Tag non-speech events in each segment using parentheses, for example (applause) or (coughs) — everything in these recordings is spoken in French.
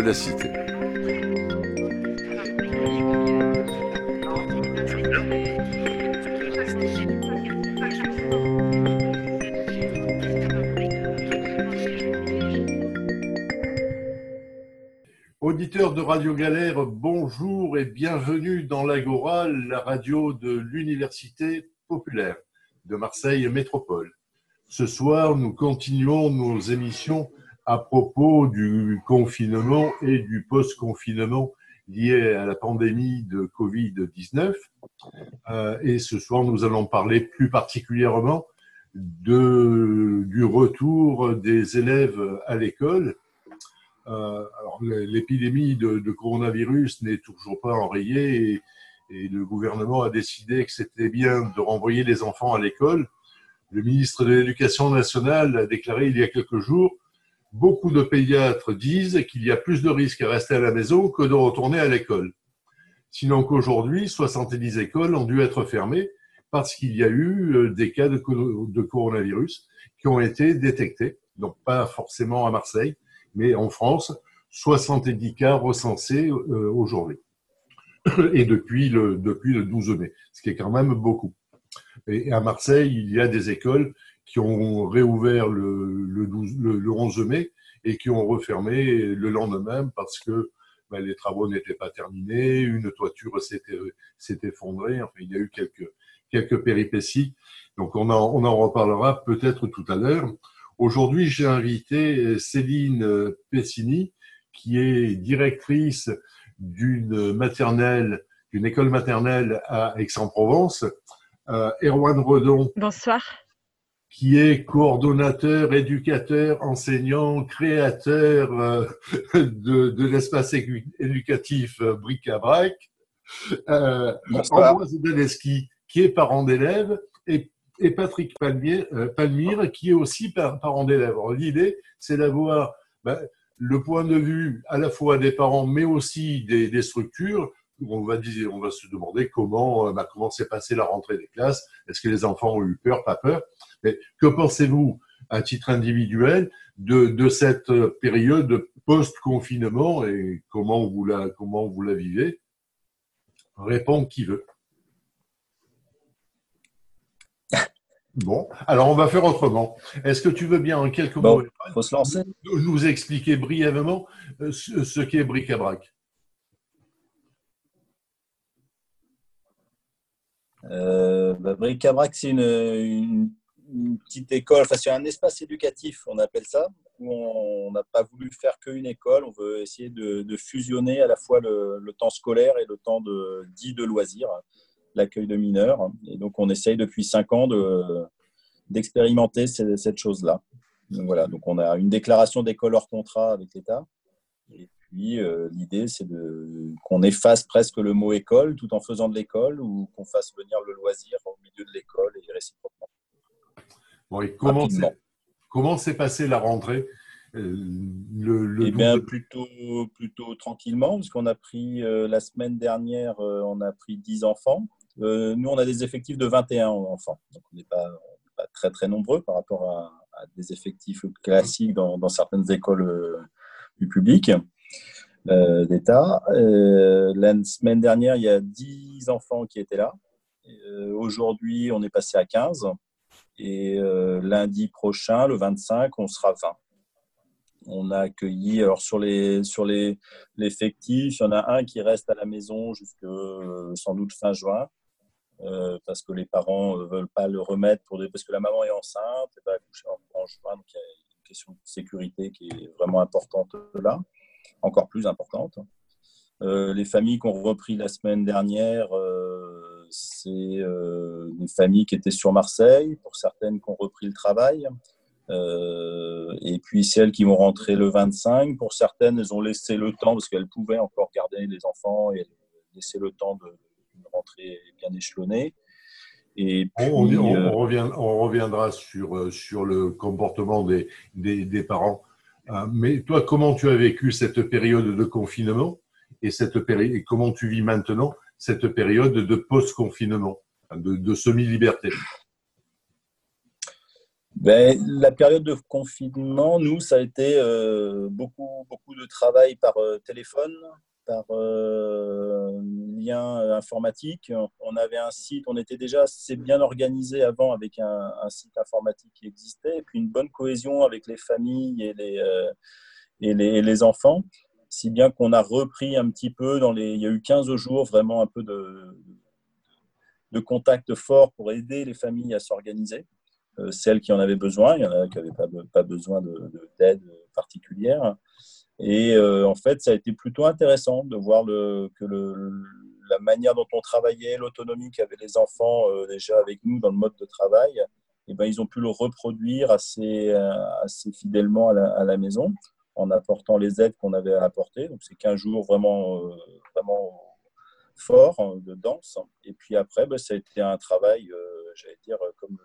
la cité. Auditeurs de Radio Galère, bonjour et bienvenue dans l'Agora, la radio de l'Université populaire de Marseille Métropole. Ce soir, nous continuons nos émissions à propos du confinement et du post-confinement lié à la pandémie de Covid-19. Euh, et ce soir, nous allons parler plus particulièrement de, du retour des élèves à l'école. Euh, l'épidémie de, coronavirus n'est toujours pas enrayée et le gouvernement a décidé que c'était bien de renvoyer les enfants à l'école le ministre de l'Éducation nationale a déclaré il y a quelques jours Beaucoup de pédiatres disent qu'il y a plus de risques à rester à la maison que de retourner à l'école. Sinon qu'aujourd'hui, 70 écoles ont dû être fermées parce qu'il y a eu euh, des cas de, coronavirus qui ont été détectés. Donc pas forcément à Marseille, mais en France, 70 cas recensés euh, aujourd'hui. Et depuis le, depuis le 12 mai, ce qui est quand même beaucoup. Et à Marseille, il y a des écoles qui ont réouvert le, le, 12, le, 11 mai et qui ont refermé le lendemain parce que ben, les travaux n'étaient pas terminés, une toiture s'est effondrée, enfin il y a eu quelques, quelques péripéties. Donc on en, on en reparlera peut-être tout à l'heure. Aujourd'hui, j'ai invité Céline Pessini, qui est directrice d'une maternelle, d'une école maternelle à Aix-en-Provence, euh, Erwan Redon. Bonsoir. Qui est coordonnateur, éducateur, enseignant, créateur euh, de, de l'espace éducatif euh, Bric-à-Brac. Euh, Ambroise Daleski, qui est parent d'élèves, et, et, Patrick Palmier, euh, Palmire, qui est aussi parent d'élèves. L'idée, c'est d'avoir ben, le point de vue à la fois des parents, mais aussi des, des structures on va, dire, on va se demander comment, bah, comment s'est passée la rentrée des classes. Est-ce que les enfants ont eu peur, pas peur? Mais que pensez-vous, à titre individuel, de, de cette période post-confinement et comment vous la, comment vous la vivez? Répond qui veut. Bon, alors on va faire autrement. Est-ce que tu veux bien en quelques mots faut se lancer. nous expliquer brièvement euh, ce qu'est bric-à-brac? Euh, bah, Bric-à-Brac, c'est une, petite école, enfin c'est un espace éducatif, on appelle ça, où on n'a pas voulu faire qu'une école, on veut essayer de, fusionner à la fois le, temps scolaire et le temps de, dit de loisirs, l'accueil de mineurs. Et donc on essaye depuis cinq ans d'expérimenter cette chose-là. Voilà, donc on a une déclaration d'école hors contrat avec l'État. Et puis, euh, l'idée, c'est qu'on efface presque le mot école tout en faisant de l'école ou qu'on fasse venir le loisir au milieu de l'école et réciproquement. Comment, s'est passée la rentrée euh, le, Eh bien, plutôt, plutôt tranquillement, parce qu'on a pris euh, la semaine dernière, on a pris 10 enfants. nous, on a des effectifs de 21 enfants. Donc, on n'est pas, pas, très, très nombreux par rapport à, des effectifs classiques dans, dans certaines écoles du public. Euh, d'État. Euh, la semaine dernière, il y a 10 enfants qui étaient là. Euh, aujourd'hui, on est passé à 15. Et lundi prochain, le 25, on sera 20 on a accueilli, alors sur les sur les il y en a un qui reste à la maison jusque sans doute fin juin, parce que les parents ne veulent pas le remettre parce que la maman est enceinte, et va accoucher en, juin, donc il y a une question de sécurité qui est vraiment importante là encore plus importante. Euh, les familles qu'on repris la semaine dernière, euh, c'est euh, des familles qui étaient sur Marseille, pour certaines qui ont repris le travail. et puis celles qui vont rentrer le 25, pour certaines, elles ont laissé le temps parce qu'elles pouvaient encore garder les enfants et laisser le temps de, rentrer bien échelonnée. Et on, revient, on, reviendra sur, sur le comportement des, des, parents. mais toi, comment tu as vécu cette période de confinement et, cette et comment tu vis maintenant cette période de post-confinement, de, semi-liberté ben, la période de confinement, nous, ça a été euh, beaucoup, beaucoup de travail par euh, téléphone, par euh, lien informatique. On avait un site, on était déjà assez bien organisé avant avec un, site informatique qui existait, et puis une bonne cohésion avec les familles et les, et les, les, enfants, si bien qu'on a repris un petit peu dans les. Il y a eu 15 jours vraiment un peu de, de contact fort pour aider les familles à s'organiser. Euh, celles qui en avaient besoin. Il y en a qui n'avaient pas, pas, besoin d'aide particulière. Et euh, en fait, ça a été plutôt intéressant de voir que la manière dont on travaillait, l'autonomie qu'avaient les enfants euh, déjà avec nous dans le mode de travail, eh ben, ils ont pu le reproduire assez, assez fidèlement à la, maison en apportant les aides qu'on avait à apporter. Donc, c'est 15 jours vraiment, vraiment fort de danse. Et puis après, ben, ça a été un travail, j'allais dire, comme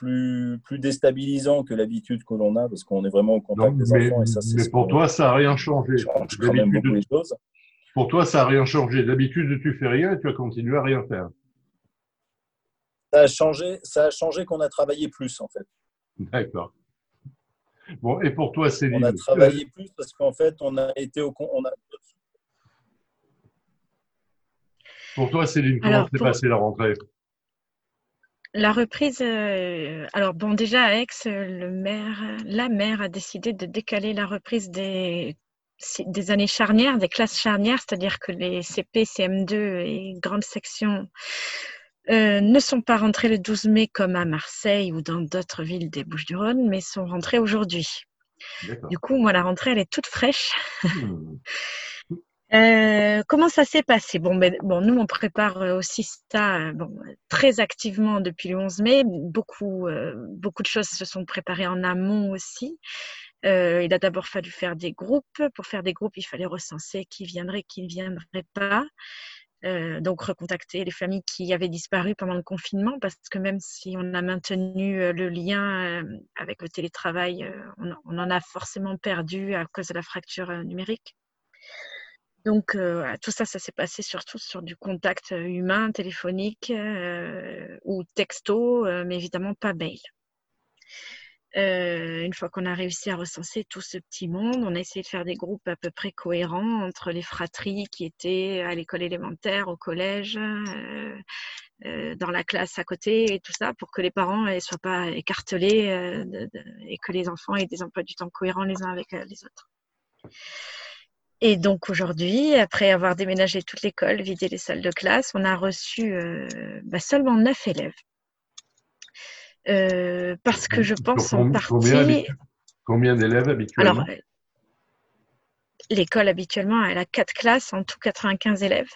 plus, plus déstabilisant que l'habitude que l'on a, parce qu'on est vraiment au contact des enfants. Et ça, mais pour toi, ça n'a rien changé. les choses. Pour toi, ça n'a rien changé. D'habitude, tu fais rien et tu vas continuer à rien faire. Ça a changé, ça a changé qu'on a travaillé plus, en fait. D'accord. Bon, et pour toi, Céline On a travaillé plus parce qu'en fait, on a été au. On a... Pour toi, Céline, comment s'est passée la rentrée? La reprise, euh, alors bon, déjà à Aix, le maire, la maire a décidé de décaler la reprise des, des années charnières, des classes charnières, c'est-à-dire que les CP, CM2 et grandes sections euh, ne sont pas rentrés le 12 mai comme à Marseille ou dans d'autres villes des Bouches-du-Rhône, mais sont rentrés aujourd'hui. Du coup, moi, la rentrée, elle est toute fraîche. Hmm. (laughs) Euh, comment ça s'est passé? Bon, ben, bon, nous, on prépare euh, aussi ça bon, très activement depuis le 11 mai. Beaucoup, beaucoup de choses se sont préparées en amont aussi. il a d'abord fallu faire des groupes. Pour faire des groupes, il fallait recenser qui viendrait, qui ne viendrait pas. Donc, recontacter les familles qui avaient disparu pendant le confinement, parce que même si on a maintenu le lien avec le télétravail, on, on, en a forcément perdu à cause de la fracture numérique. Donc, euh, tout ça, ça s'est passé surtout sur du contact euh, humain, téléphonique euh, ou texto, mais évidemment pas mail. Une fois qu'on a réussi à recenser tout ce petit monde, on a essayé de faire des groupes à peu près cohérents entre les fratries qui étaient à l'école élémentaire, au collège, dans la classe à côté et tout ça, pour que les parents ne soient pas écartelés et que les enfants aient des emplois du temps cohérents les uns avec les autres. Et donc aujourd'hui, après avoir déménagé toute l'école, vidé les salles de classe, on a reçu euh, bah, seulement neuf élèves. Euh, parce que je pense en partie. Combien, d'élèves habituellement Alors, l'école habituellement, elle a quatre classes, en tout 95 élèves.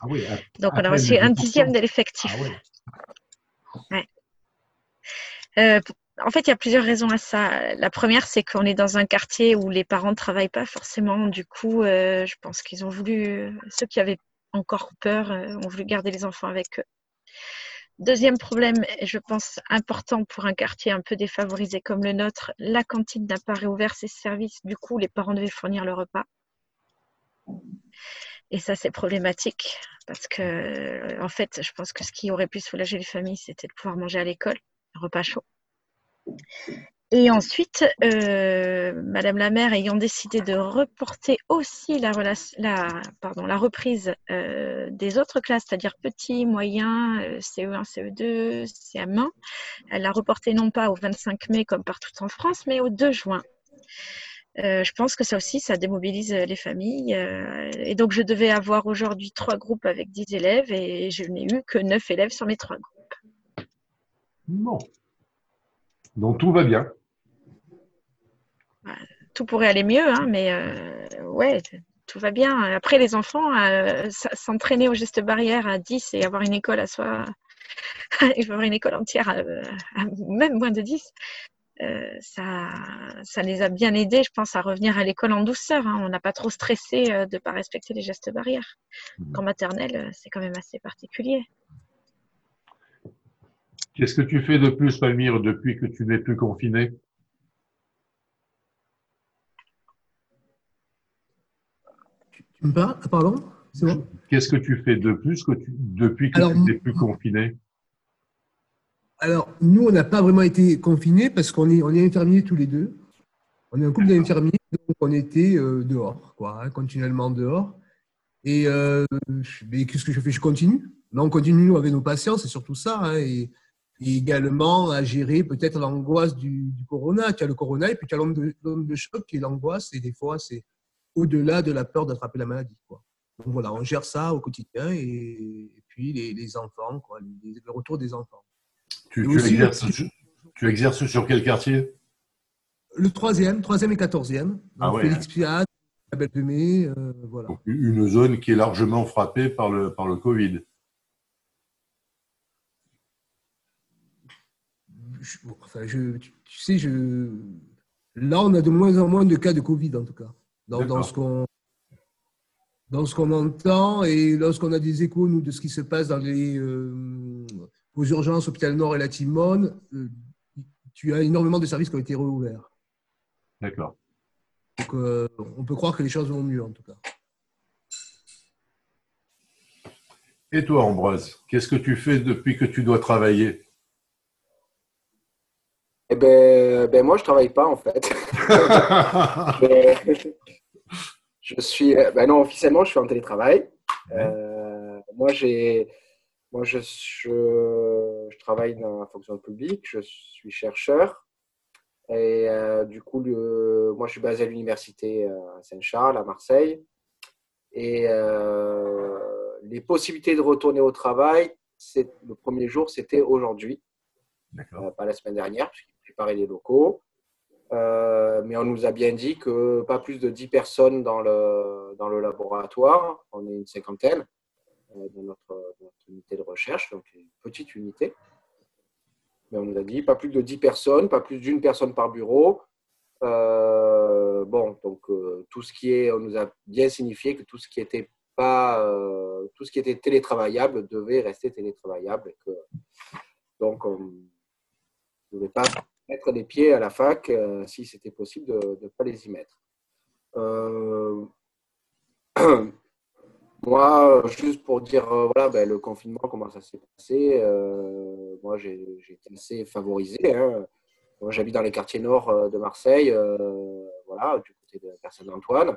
Ah oui, donc on a reçu un dixième de l'effectif. Ah ouais. Euh, en fait, il y a plusieurs raisons à ça. La première, c'est qu'on est dans un quartier où les parents ne travaillent pas forcément. Du coup, euh, je pense qu'ils ont voulu, ceux qui avaient encore peur, euh, ont voulu garder les enfants avec eux. Deuxième problème, je pense important pour un quartier un peu défavorisé comme le nôtre, la cantine n'a pas réouvert ses services. Du coup, les parents devaient fournir le repas. Et ça, c'est problématique parce que, en fait, je pense que ce qui aurait pu soulager les familles, c'était de pouvoir manger à l'école, un repas chaud. Et ensuite, euh, Madame la maire ayant décidé de reporter aussi la, reprise euh, des autres classes, c'est-à-dire petits, moyens, CE1, CE2, CM1, elle l'a reporté non pas au 25 mai comme partout en France, mais au 2 juin. Euh, je pense que ça aussi, ça démobilise les familles. et donc, je devais avoir aujourd'hui trois groupes avec 10 élèves et je n'ai eu que 9 élèves sur mes trois groupes. Non. Donc tout va bien. Tout pourrait aller mieux, hein, mais euh, ouais, tout va bien. Après, les enfants, euh, s'entraîner au geste barrière à 10 et avoir une école à soi, (laughs) avoir une école entière à, même moins de 10, ça, ça les a bien aidés, je pense, à revenir à l'école en douceur. Hein. On n'a pas trop stressé de ne pas respecter les gestes barrières. Mmh. En maternelle, c'est quand même assez particulier. Qu'est-ce que tu fais de plus, Palmyre, depuis que tu n'es plus confiné Qu'est-ce que tu fais de plus que depuis que tu n'es plus confiné? Alors, nous, on n'a pas vraiment été confinés parce qu'on est, on est infirmiers tous les deux. On est un couple d'infirmiers, donc on était euh, dehors, quoi, hein, continuellement dehors. Et euh, qu'est-ce que je fais? Je continue? Là, on continue nous, avec nos patients, c'est surtout ça. Hein, et, également à gérer peut-être l'angoisse du, corona. Tu as le corona et puis tu as l'onde de, choc qui est l'angoisse. Et des fois, c'est au-delà de la peur d'attraper la maladie. Quoi. Donc voilà, on gère ça au quotidien et, puis les, enfants, quoi, le retour des enfants. Tu, exerces, tu, exerces, sur quel quartier? Le troisième, troisième et quatorzième. Ah Félix Piat, la Belle de Mai, euh, voilà. une zone qui est largement frappée par le, par le Covid. enfin, je, tu, sais, je, là, on a de moins en moins de cas de Covid, en tout cas, dans, dans ce qu'on dans ce qu'on entend et lorsqu'on a des échos, nous, de ce qui se passe dans les, euh, aux urgences, hôpital Nord et la Timone, euh, tu as énormément de services qui ont été réouverts. D'accord. Donc, euh, on peut croire que les choses vont mieux, en tout cas. Et toi, Ambroise, qu'est-ce que tu fais depuis que tu dois travailler? Eh ben, ben moi, je travaille pas en fait. (laughs) (laughs) je suis, ben non, officiellement, je suis en télétravail. Euh, moi, j'ai, moi, je, je, travaille dans la fonction publique. Je suis chercheur. Et euh, du coup, le, moi, je suis basé à l'université à Saint-Charles, à Marseille. Et les possibilités de retourner au travail, c'est le premier jour, c'était aujourd'hui, pas la semaine dernière, préparer les locaux. Euh, mais on nous a bien dit que pas plus de 10 personnes dans le, dans le laboratoire. On est une cinquantaine euh, dans, notre, unité de recherche, donc une petite unité. Mais on nous a dit pas plus de 10 personnes, pas plus d'une personne par bureau. Euh, bon, donc tout ce qui est, on nous a bien signifié que tout ce qui était pas, tout ce qui était télétravaillable devait rester télétravaillable. Et que, donc, on ne devait pas mettre des pieds à la fac euh, si c'était possible de ne pas les y mettre. Euh, (clears throat) moi, juste pour dire, euh, voilà, ben, le confinement, comment ça s'est passé, moi j'ai été assez favorisé. Hein. Moi, j'habite dans les quartiers nord de Marseille, voilà, du côté de la personne d'Antoine.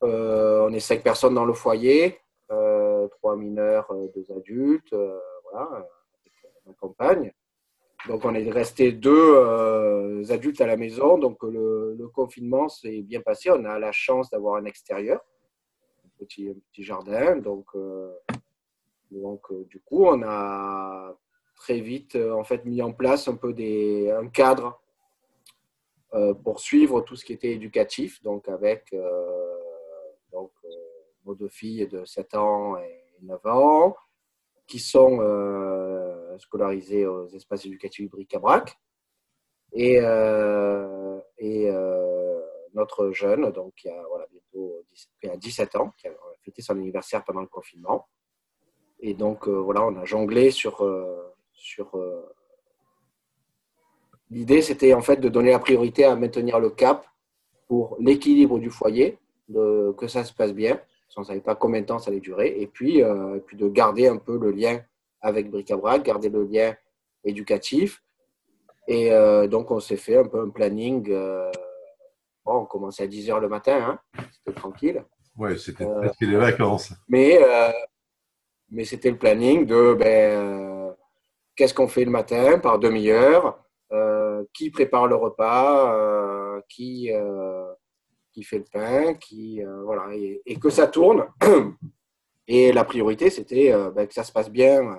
on est cinq personnes dans le foyer, trois mineurs, deux adultes, voilà, avec ma compagne. Donc, on est resté deux euh, adultes à la maison. Donc, le, confinement s'est bien passé. On a la chance d'avoir un extérieur, un petit, jardin. Donc, euh, donc euh, du coup, on a très vite en fait mis en place un peu des, un cadre pour suivre tout ce qui était éducatif. Donc, avec donc, nos deux filles de 7 ans et 9 ans qui sont scolarisés aux espaces éducatifs bric-à-brac. Et, euh, et euh, notre jeune, donc qui a voilà, bientôt 17 ans, qui a fêté son anniversaire pendant le confinement. Et donc voilà, on a jonglé sur, sur L'idée, c'était en fait de donner la priorité à maintenir le cap pour l'équilibre du foyer, que ça se passe bien, on ne savait pas combien de temps ça allait durer, et puis, euh, puis de garder un peu le lien avec Bric-à-Brac, garder le lien éducatif. Et euh, donc, on s'est fait un peu un planning. Euh, bon, on commençait à 10 h le matin, hein, c'était tranquille. Oui, c'était presque les vacances. Mais, mais c'était le planning de ben, qu'est-ce qu'on fait le matin par demi-heure, qui prépare le repas, qui qui fait le pain, qui euh, voilà, et, que ça tourne. (coughs) Et la priorité, c'était euh, ben, que ça se passe bien euh,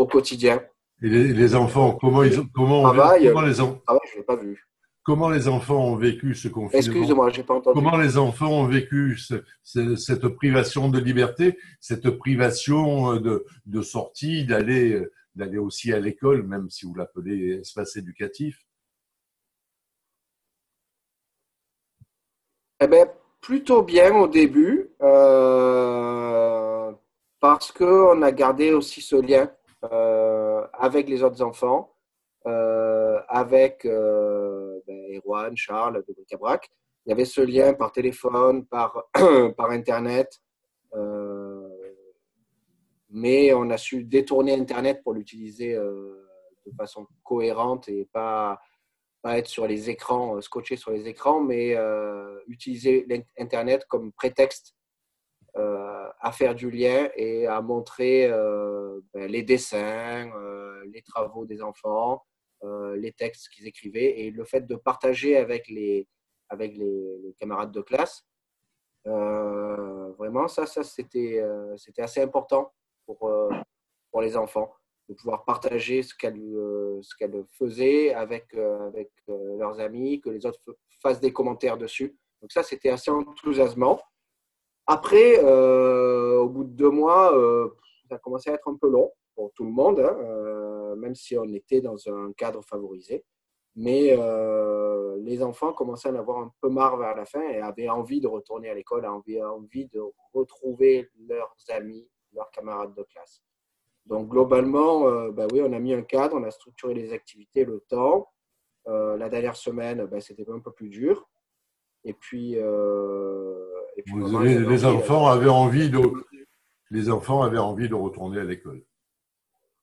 au quotidien. Et les, enfants, comment ils comment, comment les enfants. Ah comment les enfants ont vécu ce confinement? Excuse-moi, j'ai pas entendu. Comment les enfants ont vécu cette privation de liberté, cette privation euh, de, de sortie, d'aller euh, d'aller aussi à l'école, même si vous l'appelez espace éducatif? Eh bien, plutôt bien au début, euh, parce qu'on a gardé aussi ce lien avec les autres enfants, euh, avec ben, Erwan, Charles de Bricabrac. Il y avait ce lien par téléphone, par, (clears throat) par Internet. mais on a su détourner Internet pour l'utiliser de façon cohérente et pas, pas être sur les écrans, euh, scotché sur les écrans, mais euh, utiliser l'Internet comme prétexte euh, à faire du lien et à montrer ben, les dessins, les travaux des enfants, les textes qu'ils écrivaient et le fait de partager avec les, avec les, camarades de classe. vraiment, ça, ça c'était c'était assez important pour, pour les enfants de pouvoir partager ce qu'elle euh, ce qu'elle faisait avec, euh, avec euh, leurs amis, que les autres fassent des commentaires dessus. Donc ça, c'était assez enthousiasmant. Après, au bout de deux mois, ça a commencé à être un peu long pour tout le monde, hein, même si on était dans un cadre favorisé. Mais les enfants commençaient à en avoir un peu marre vers la fin et avaient envie de retourner à l'école, avaient envie de retrouver leurs amis, leurs camarades de classe. Donc globalement, euh, bah oui, on a mis un cadre, on a structuré les activités, le temps. Euh, la dernière semaine, bah, c'était un peu plus dur. Et puis, euh, les, enfants avaient envie de, les enfants avaient envie de retourner à l'école.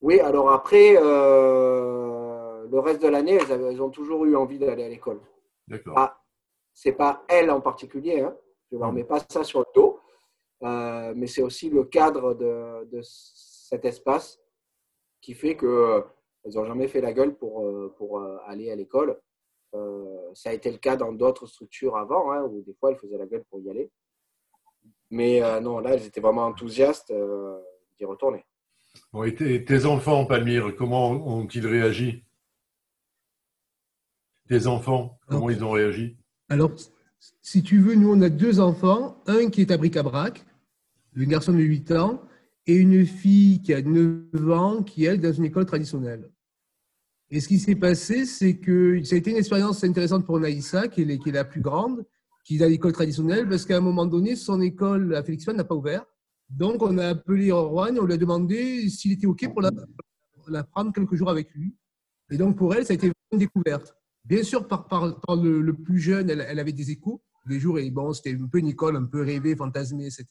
Oui, alors après, le reste de l'année, elles, ont toujours eu envie d'aller à l'école. D'accord. Ah, c'est pas elles en particulier, hein. je ne leur mets pas ça sur le dos, mais c'est aussi le cadre de, de cet espace qui fait qu'elles euh, n'ont jamais fait la gueule pour, euh, pour euh, aller à l'école. ça a été le cas dans d'autres structures avant, hein, où des fois elles faisaient la gueule pour y aller. Mais non, là, elles étaient vraiment enthousiastes d'y retourner. Bon, et tes, enfants, Palmyre, comment ont-ils réagi? Tes enfants, comment ils ont réagi? Alors, si tu veux, nous, on a deux enfants. Un qui est à bric-à-brac, le garçon de 8 ans, et une fille qui a 9 ans qui est dans une école traditionnelle. Et ce qui s'est passé, c'est que ça a été une expérience intéressante pour Naïssa, qui est, la plus grande, qui est à l'école traditionnelle, parce qu'à un moment donné, son école à Félixman n'a pas ouvert. Donc, on a appelé Rouen, on lui a demandé s'il était OK pour la, prendre quelques jours avec lui. Et donc, pour elle, ça a été une découverte. Bien sûr, par, le, plus jeune, elle, elle, avait des échos. Les jours, et bon, c'était un peu une école un peu rêvée, fantasmée, etc.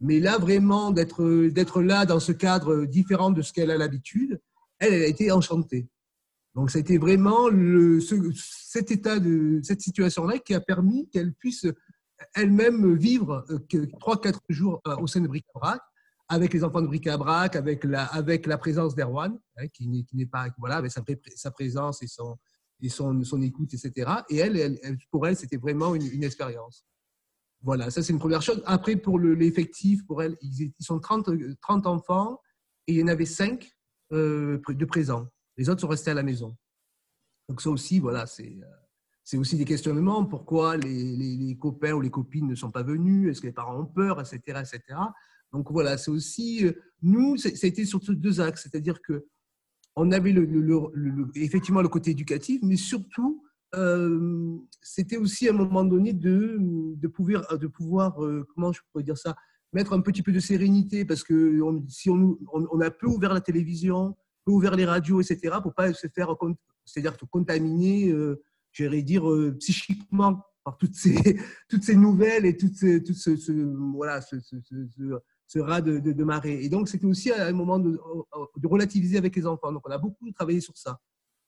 Mais là, vraiment, d'être là dans ce cadre différent de ce qu'elle a l'habitude, elle, elle a été enchantée. Donc, c'était vraiment le, cet état de cette situation-là qui a permis qu'elle puisse elle-même vivre euh, trois, quatre jours euh, au sein de Bric-à-Brac, avec les enfants de Bric-à-Brac, avec la, avec la présence d'Erwan, hein, qui, n'est, pas, voilà, avec sa, présence et son, et son, son écoute, etc. Et elle, pour elle, c'était vraiment une, expérience. Voilà, ça c'est une première chose. Après, pour l'effectif, pour elle, ils, sont 30, 30 enfants et il y en avait 5 euh, de présents. Les autres sont restés à la maison. Donc ça aussi, voilà, c'est c'est aussi des questionnements. Pourquoi les, les, copains ou les copines ne sont pas venus? Est-ce que les parents ont peur, etc., etc. Donc voilà, c'est aussi euh, nous, été surtout deux axes, c'est-à-dire que on avait le, effectivement le côté éducatif, mais surtout euh, c'était aussi à un moment donné de, de pouvoir, de pouvoir euh, comment je pourrais dire ça, mettre un petit peu de sérénité parce que si on, on, a peu ouvert la télévision, ouvert les radios, etc., pour pas se faire, c'est-à-dire contaminer, euh, dire psychiquement par toutes ces, (laughs) toutes ces nouvelles et tout ce, tout ce, voilà, ce, ce, ce ras de, de, de, marée. Et donc, c'était aussi un moment de, de relativiser avec les enfants. Donc, on a beaucoup travaillé sur ça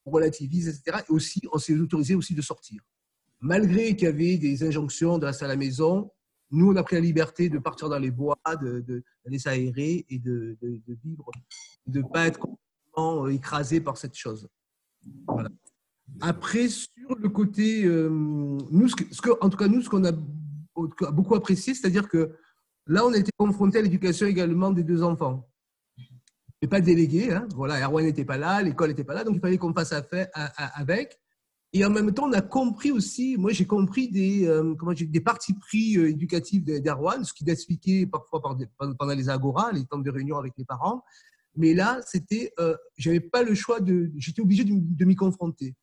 on relativise, etc. Et aussi, on s'est autorisé aussi de sortir. Malgré qu'il y avait des injonctions de rester à la maison, nous, on a pris la liberté de partir dans les bois, d'aller de, s'aérer et de, de, vivre, de ne pas être complètement euh, écrasé par cette chose. Après, sur le côté, euh, nous, ce que, en tout cas, nous, ce qu'on a beaucoup apprécié, c'est-à-dire que là, on a été confronté à l'éducation également des deux enfants n'est pas délégué. Hein. Voilà, Erwan n'était pas là, l'école n'était pas là, donc il fallait qu'on fasse affaire avec. Et en même temps, on a compris aussi, moi j'ai compris des, euh, comment des partis pris euh, éducatifs d'Erwan, ce qu'il expliquait parfois pendant les agoras, les temps de réunion avec les parents. Mais là, c'était, euh, j'avais pas le choix de, j'étais obligé de, m'y confronter.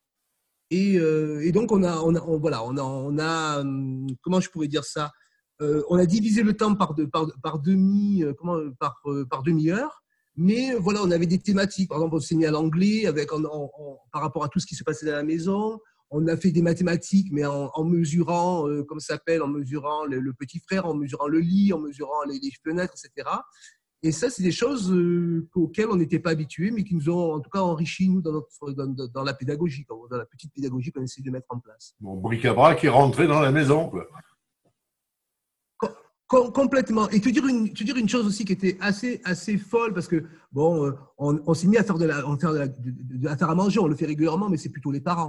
Et, et donc, on a, on a voilà, on a, on a, hum, comment je pourrais dire ça On a divisé le temps par, par, par demi, comment, par, par demi-heure. Mais voilà, on avait des thématiques. Par exemple, on s'est mis à l'anglais avec, par rapport à tout ce qui se passait à la maison. On a fait des mathématiques, mais en, mesurant, euh, comme ça s'appelle, en mesurant le, petit frère, en mesurant le lit, en mesurant les, fenêtres, etc. Et ça, c'est des choses euh, auxquelles on n'était pas habitué, mais qui nous ont en tout cas enrichi, nous, dans, notre, dans, la pédagogie, dans la petite pédagogie qu'on essaie de mettre en place. Bon, bric-à-brac est rentré dans la maison. Quoi. complètement. Et te dire, une, te dire une chose aussi qui était assez, assez folle, parce que, bon, euh, on, s'est mis à faire, de la, faire, de à faire à manger, on le fait régulièrement, mais c'est plutôt les parents.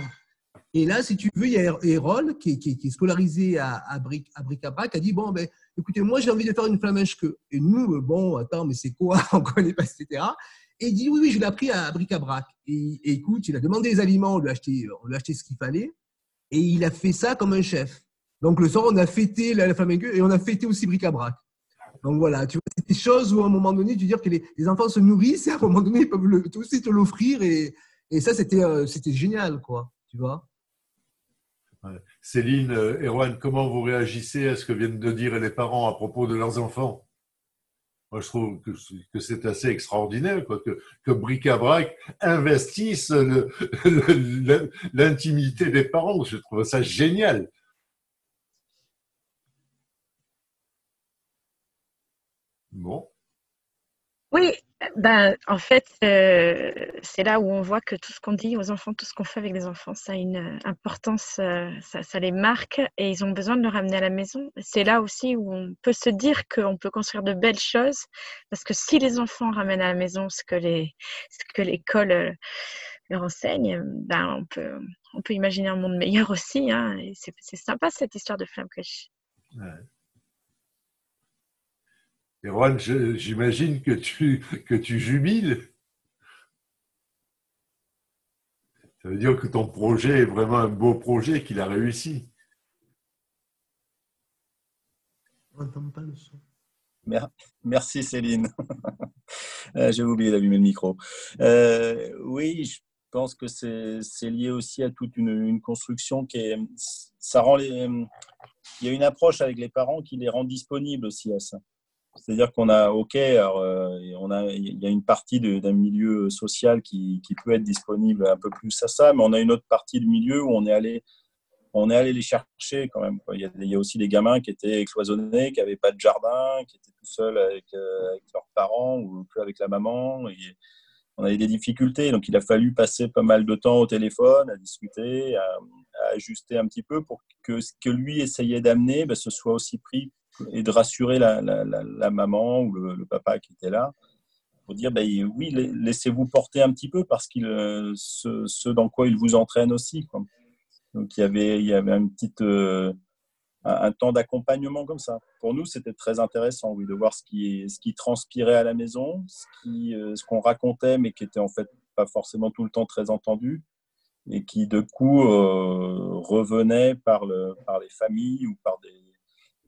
Et là, si tu veux, il y a Erol qui, qui, est scolarisé à, à, Bric, à Bric-à-Brac, a dit Bon, ben, écoutez, moi j'ai envie de faire une flamèche que. Et nous, euh, bon, attends, mais c'est quoi? (laughs) On ne connaît pas, etc. Et il dit Oui, oui, je l'ai appris à Bric-à-Brac. Et, écoute, il a demandé les aliments, on lui a acheté, on lui a acheté ce qu'il fallait. Et il a fait ça comme un chef. Donc le soir, on a fêté la, la et on a fêté aussi Bric-à-Brac. Donc voilà, tu vois, c'est des choses où à un moment donné, tu dis que les, les, enfants se nourrissent et à un moment donné, ils peuvent aussi te l'offrir. Et, et ça, c'était euh, c'était génial, quoi. Tu vois Céline, euh, Erwan, comment vous réagissez à ce que viennent de dire les parents à propos de leurs enfants? Moi, je trouve que, c'est assez extraordinaire quoi, que, que Bric-à-Brac investisse l'intimité des parents. Je trouve ça génial. Bon. Oui, ben, en fait, euh, c'est là où on voit que tout ce qu'on dit aux enfants, tout ce qu'on fait avec les enfants, ça a une euh, importance, euh, ça, les marque et ils ont besoin de le ramener à la maison. C'est là aussi où on peut se dire qu'on peut construire de belles choses parce que si les enfants ramènent à la maison ce que l'école leur enseigne, ben on peut, imaginer un monde meilleur aussi. Hein, c'est, sympa cette histoire de flamme Ouais. Erwan, j'imagine que tu, que tu jubiles. Ça veut dire que ton projet est vraiment un beau projet, qu'il a réussi. On n'entend pas le son. Merci Céline. (laughs) Euh, j'ai oublié d'allumer le micro. Euh, oui, je pense que c'est lié aussi à toute une, construction qui est. Ça rend les, il y a une approche avec les parents qui les rend disponibles aussi à ça. C'est-à-dire qu'on a, ok, euh, on a, il y a une partie d'un milieu social qui, qui, peut être disponible un peu plus à ça, mais on a une autre partie du milieu où on est allé, on est allé les chercher quand même. Il, y a, aussi des gamins qui étaient cloisonnés, qui n'avaient pas de jardin, qui étaient tout seuls avec, euh, leurs parents ou que avec la maman. Et on avait des difficultés, donc il a fallu passer pas mal de temps au téléphone, à discuter, à, ajuster un petit peu pour que ce que lui essayait d'amener, ben, ce soit aussi pris et de rassurer la, maman ou le, papa qui était là pour dire ben, oui, laissez-vous porter un petit peu parce qu'il euh, ce, dans quoi il vous entraîne aussi. Donc il y avait, il y avait une petite, euh, un, temps d'accompagnement comme ça. Pour nous, c'était très intéressant oui, de voir ce qui, ce qui transpirait à la maison, ce qui, euh, ce qu'on racontait, mais qui était en fait pas forcément tout le temps très entendu et qui de coup revenait par, le, par les familles ou par des,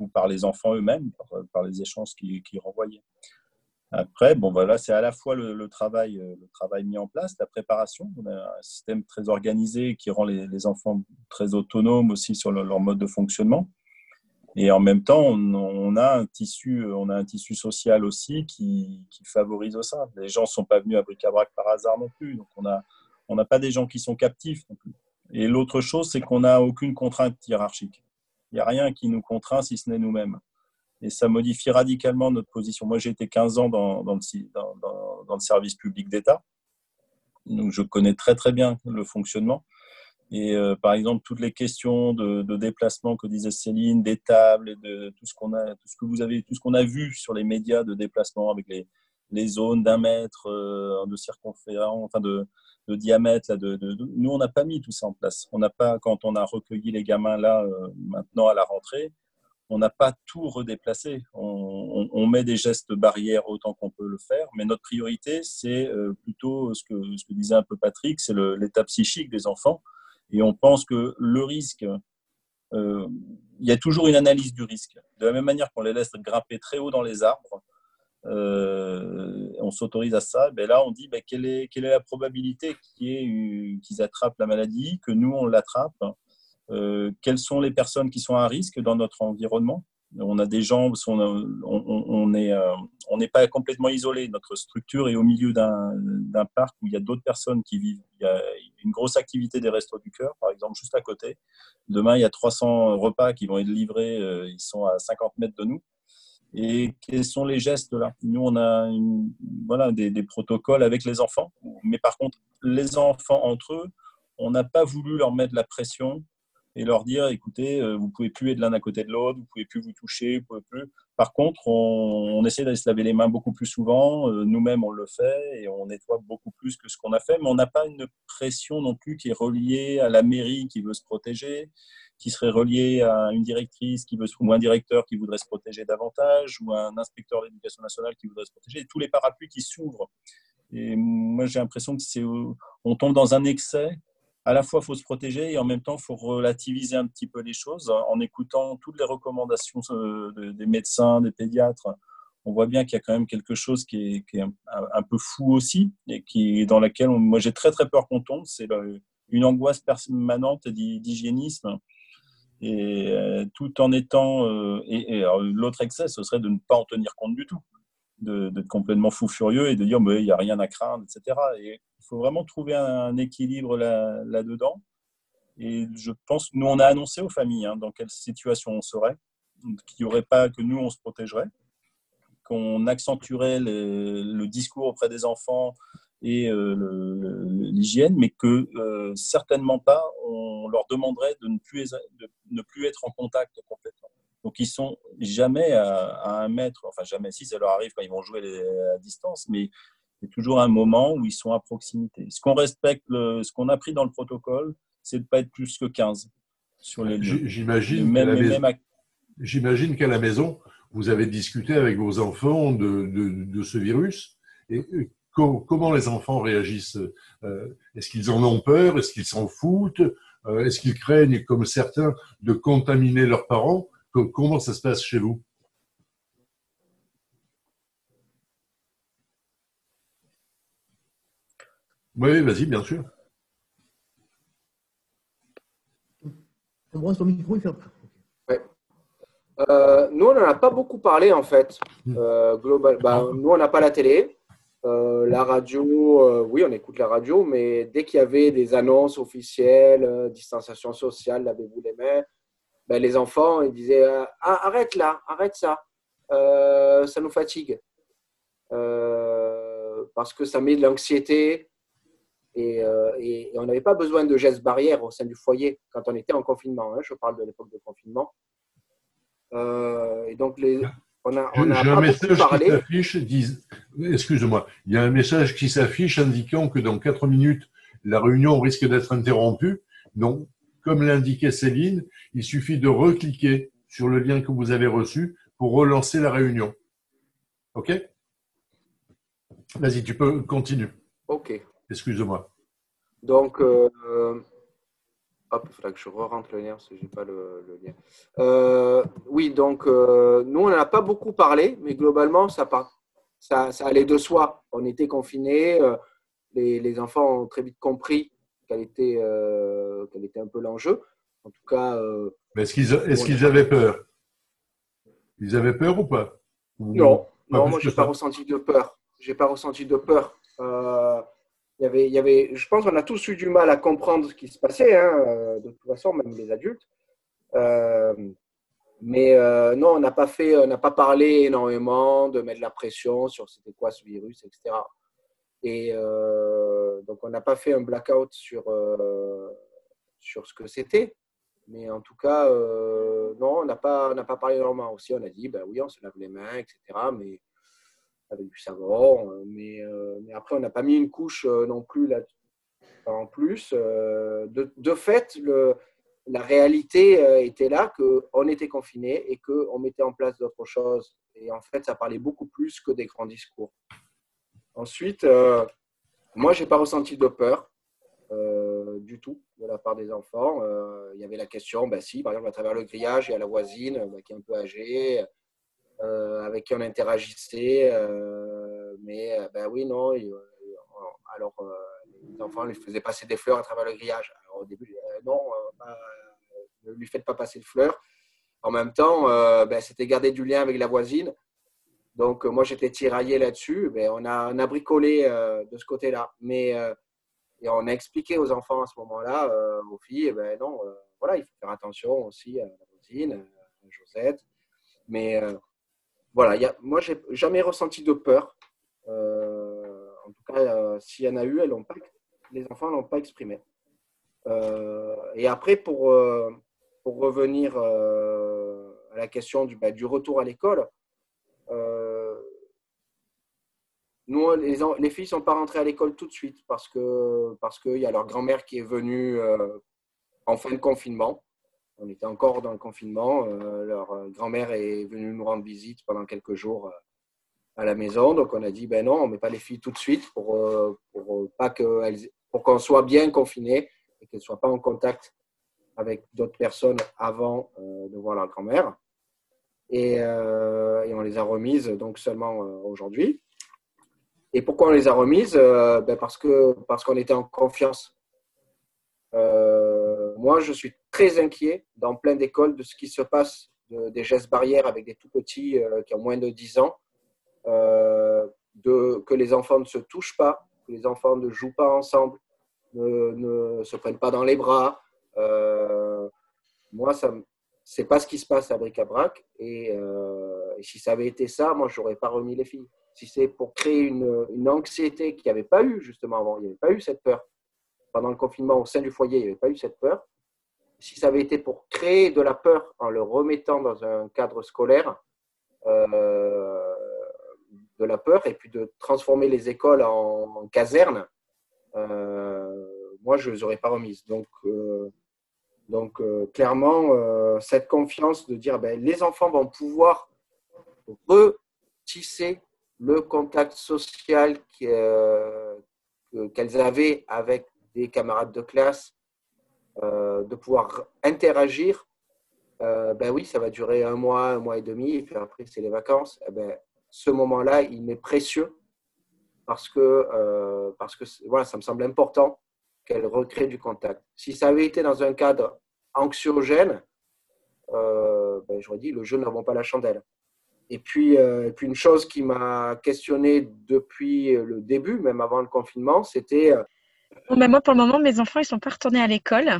par les enfants eux-mêmes, par, les échanges qu'ils qui renvoyaient. Après, bon, voilà, c'est à la fois le, travail, euh, le travail mis en place, la préparation. On a un système très organisé qui rend les, enfants très autonomes aussi sur leur mode de fonctionnement. Et en même temps, on, a un tissu, on a un tissu social aussi qui, favorise ça. Les gens ne sont pas venus à bric-à-brac par hasard non plus. Donc, on n'a on pas des gens qui sont captifs non plus. Et l'autre chose, c'est qu'on n'a aucune contrainte hiérarchique. Il n'y a rien qui nous contraint si ce n'est nous-mêmes. Et ça modifie radicalement notre position. Moi, j'ai été 15 ans dans, le, service public d'État. Donc, je connais très, très bien le fonctionnement. Et euh, par exemple, toutes les questions de, déplacement que disait Céline, des tables, tout ce qu'on a, tout ce que vous avez, tout ce qu'on a vu sur les médias de déplacement avec les, les zones d'un mètre euh, de circonférence, enfin de, de diamètre. Là, de, de, nous, on n'a pas mis tout ça en place. On n'a pas, quand on a recueilli les gamins là, euh, maintenant à la rentrée, on n'a pas tout redéplacé. On, met des gestes barrières autant qu'on peut le faire, mais notre priorité, c'est euh, plutôt ce que, ce que disait un peu Patrick, c'est l'état psychique des enfants. Et on pense que le risque, euh, il y a toujours une analyse du risque. De la même manière qu'on les laisse grimper très haut dans les arbres, on s'autorise à ça, ben là, on dit ben, quelle, est, quelle est la probabilité qu'ils attrapent la maladie, que nous, on l'attrape Quelles sont les personnes qui sont à risque dans notre environnement? On a des gens, on n'est euh, on n'est pas complètement isolé. Notre structure est au milieu d'un parc où il y a d'autres personnes qui vivent. Il y a une grosse activité des restos du cœur, par exemple, juste à côté. Demain, il y a 300 repas qui vont être livrés. Euh, ils sont à 50 mètres de nous. Et quels sont les gestes là? Nous, on a voilà, des, protocoles avec les enfants. Mais par contre, les enfants entre eux, on n'a pas voulu leur mettre la pression et leur dire écoutez, euh, vous pouvez plus être l'un à côté de l'autre, vous pouvez plus vous toucher, vous pouvez plus. Par contre, on, essaie d'aller se laver les mains beaucoup plus souvent. Euh, nous-mêmes, on le fait et on nettoie beaucoup plus que ce qu'on a fait. Mais on n'a pas une pression non plus qui est reliée à la mairie qui veut se protéger, qui serait reliée à une directrice qui veut, ou un directeur qui voudrait se protéger davantage, ou un inspecteur de l'éducation nationale qui voudrait se protéger. tous les parapluies qui s'ouvrent. Et moi, j'ai l'impression que c'est, on tombe dans un excès à la fois, il faut se protéger et en même temps, il faut relativiser un petit peu les choses en écoutant toutes les recommandations euh, des médecins, des pédiatres. On voit bien qu'il y a quand même quelque chose qui est, un, peu fou aussi et qui, dans laquelle moi j'ai très très peur qu'on tombe. C'est une angoisse permanente d'hygiénisme et euh, tout en étant euh, et, l'autre excès ce serait de ne pas en tenir compte du tout d'être complètement fou furieux et de dire il n'y a rien à craindre etc et il faut vraiment trouver un, équilibre là, dedans et je pense nous on a annoncé aux familles hein, dans quelle situation on serait qu'il n'y aurait pas que nous on se protégerait qu'on accentuerait le, discours auprès des enfants et euh, l'hygiène, mais que euh, certainement pas on leur demanderait de ne plus, de ne plus être en contact complètement. Donc ils sont jamais à, un mètre, enfin jamais si ça leur arrive quand ils vont jouer à distance, mais c'est toujours un moment où ils sont à proximité. Ce qu'on respecte, ce qu'on a pris dans le protocole, c'est de ne pas être plus que 15 sur les lieux. J'imagine qu'à la maison, vous avez discuté avec vos enfants de, de, ce virus. Et comment les enfants réagissent euh, Est-ce qu'ils en ont peur Est-ce qu'ils s'en foutent euh, Est-ce qu'ils craignent, comme certains, de contaminer leurs parents? Comment ça se passe chez vous? Oui, vas-y, bien sûr. ton micro, euh, nous, on n'en a pas beaucoup parlé, en fait. Hmm. Euh, global, bah, nous, on n'a pas la télé. Euh, la radio, oui, on écoute la radio, mais dès qu'il y avait des annonces officielles, distanciation sociale, lavez-vous les mains, ben, les enfants ils disaient euh, ah, arrête là, arrête ça, euh, ça nous fatigue. Euh, parce que ça met de l'anxiété et, on n'avait pas besoin de gestes barrières au sein du foyer quand on était en confinement. Hein, je parle de l'époque de confinement. et donc, les, on a, on a un message qui s'affiche, excuse-moi, il y a un message qui s'affiche indiquant que dans quatre minutes, la réunion risque d'être interrompue. Donc, comme l'indiquait Céline, il suffit de recliquer sur le lien que vous avez reçu pour relancer la réunion. OK? Vas-y, tu peux continuer. OK. Excuse-moi. Donc, euh, hop, il faudra que je re-rentre le lien parce que je n'ai pas le, lien. Euh, oui, donc, euh, nous, on n'en a pas beaucoup parlé, mais globalement, ça, ça, ça allait de soi. On était confinés, les, les, enfants ont très vite compris quel était, euh, quel était un peu l'enjeu. En tout cas. Euh, Mais est-ce qu'ils est qu'ils avaient peur? Ils avaient peur ou pas? Non, non moi, je n'ai pas ressenti de peur. J'ai pas ressenti de peur. Euh, y avait, y avait, je pense qu'on a tous eu du mal à comprendre ce qui se passait, hein, de toute façon, même les adultes. mais non, on n'a pas fait, n'a pas parlé énormément de mettre la pression sur c'était quoi ce virus, etc. Et euh, donc, on n'a pas fait un blackout sur, euh, sur ce que c'était. Mais en tout cas, euh, non, on n'a pas, pas parlé énormément. Aussi, on a dit, ben oui, on se lave les mains, etc. Mais avec du savon. Mais, mais après, on n'a pas mis une couche non plus là en plus. De, de, fait, le, la réalité était là qu'on était confiné et qu'on mettait en place d'autres choses. Et en fait, ça parlait beaucoup plus que des grands discours. Ensuite, euh, moi, je n'ai pas ressenti de peur euh, du tout de la part des enfants. Euh, il y avait la question, bah, si, par exemple, à travers le grillage, il y a la voisine bah, qui est un peu âgée. Avec qui on interagissait. mais ben oui, non. alors, les enfants lui faisaient passer des fleurs à travers le grillage. Alors, au début, non, ne lui faites pas passer de fleurs. En même temps, ben, c'était garder du lien avec la voisine. Donc, moi, j'étais tiraillé là-dessus. Ben, on, a, on a bricolé de ce côté-là. Mais et on a expliqué aux enfants à ce moment-là, euh, aux filles, eh ben non, euh, voilà, il faut faire attention aussi à la voisine, à Josette. Mais euh, voilà, y a, moi, j'ai jamais ressenti de peur. en tout cas, s'il y en a eu, elles pas, les enfants ne l'ont pas exprimé. et après, pour, pour revenir à la question du, bah, du retour à l'école, nous, les, les filles ne sont pas rentrées à l'école tout de suite parce qu'il parce y a leur grand-mère qui est venue euh, en fin de confinement. On était encore dans le confinement. Euh, leur euh, grand-mère est venue nous rendre visite pendant quelques jours à la maison. Donc, on a dit, ben non, on ne met pas les filles tout de suite pour, pas que pour qu'on soit bien confinés et qu'elles ne soient pas en contact avec d'autres personnes avant de voir leur grand-mère. Et, et, on les a remises donc seulement aujourd'hui. Et pourquoi on les a remises euh, ben Parce que parce qu'on était en confiance. Euh, moi, je suis très inquiet dans plein d'écoles de ce qui se passe, des gestes barrières avec des tout petits euh, qui ont moins de 10 ans, de, que les enfants ne se touchent pas, que les enfants ne jouent pas ensemble, ne, se prennent pas dans les bras. moi, ça, c'est pas ce qui se passe à Bric-à-Brac. Et, si ça avait été ça, moi, j'aurais pas remis les filles si c'est pour créer une, une anxiété qu'il n'y avait pas eu justement avant, il n'y avait pas eu cette peur. Pendant le confinement au sein du foyer, il n'y avait pas eu cette peur. Si ça avait été pour créer de la peur en le remettant dans un cadre scolaire, euh, de la peur, et puis de transformer les écoles en, casernes, euh, moi, je ne les aurais pas remises. Donc, euh, donc clairement, cette confiance de dire ben, les enfants vont pouvoir retisser le contact social qu'elles avaient avec des camarades de classe, de pouvoir interagir, euh, ben oui, ça va durer un mois, un mois et demi, et puis après, c'est les vacances. Eh ben, ce moment-là, il m'est précieux parce que, parce que voilà, ça me semble important qu'elle recrée du contact. Si ça avait été dans un cadre anxiogène, ben, j'aurais dit le jeu n'avons pas la chandelle. Et puis, euh, puis une chose qui m'a questionné depuis le début, même avant le confinement, c'était. Euh, ben, moi, pour le moment, mes enfants, ils sont pas retournés à l'école,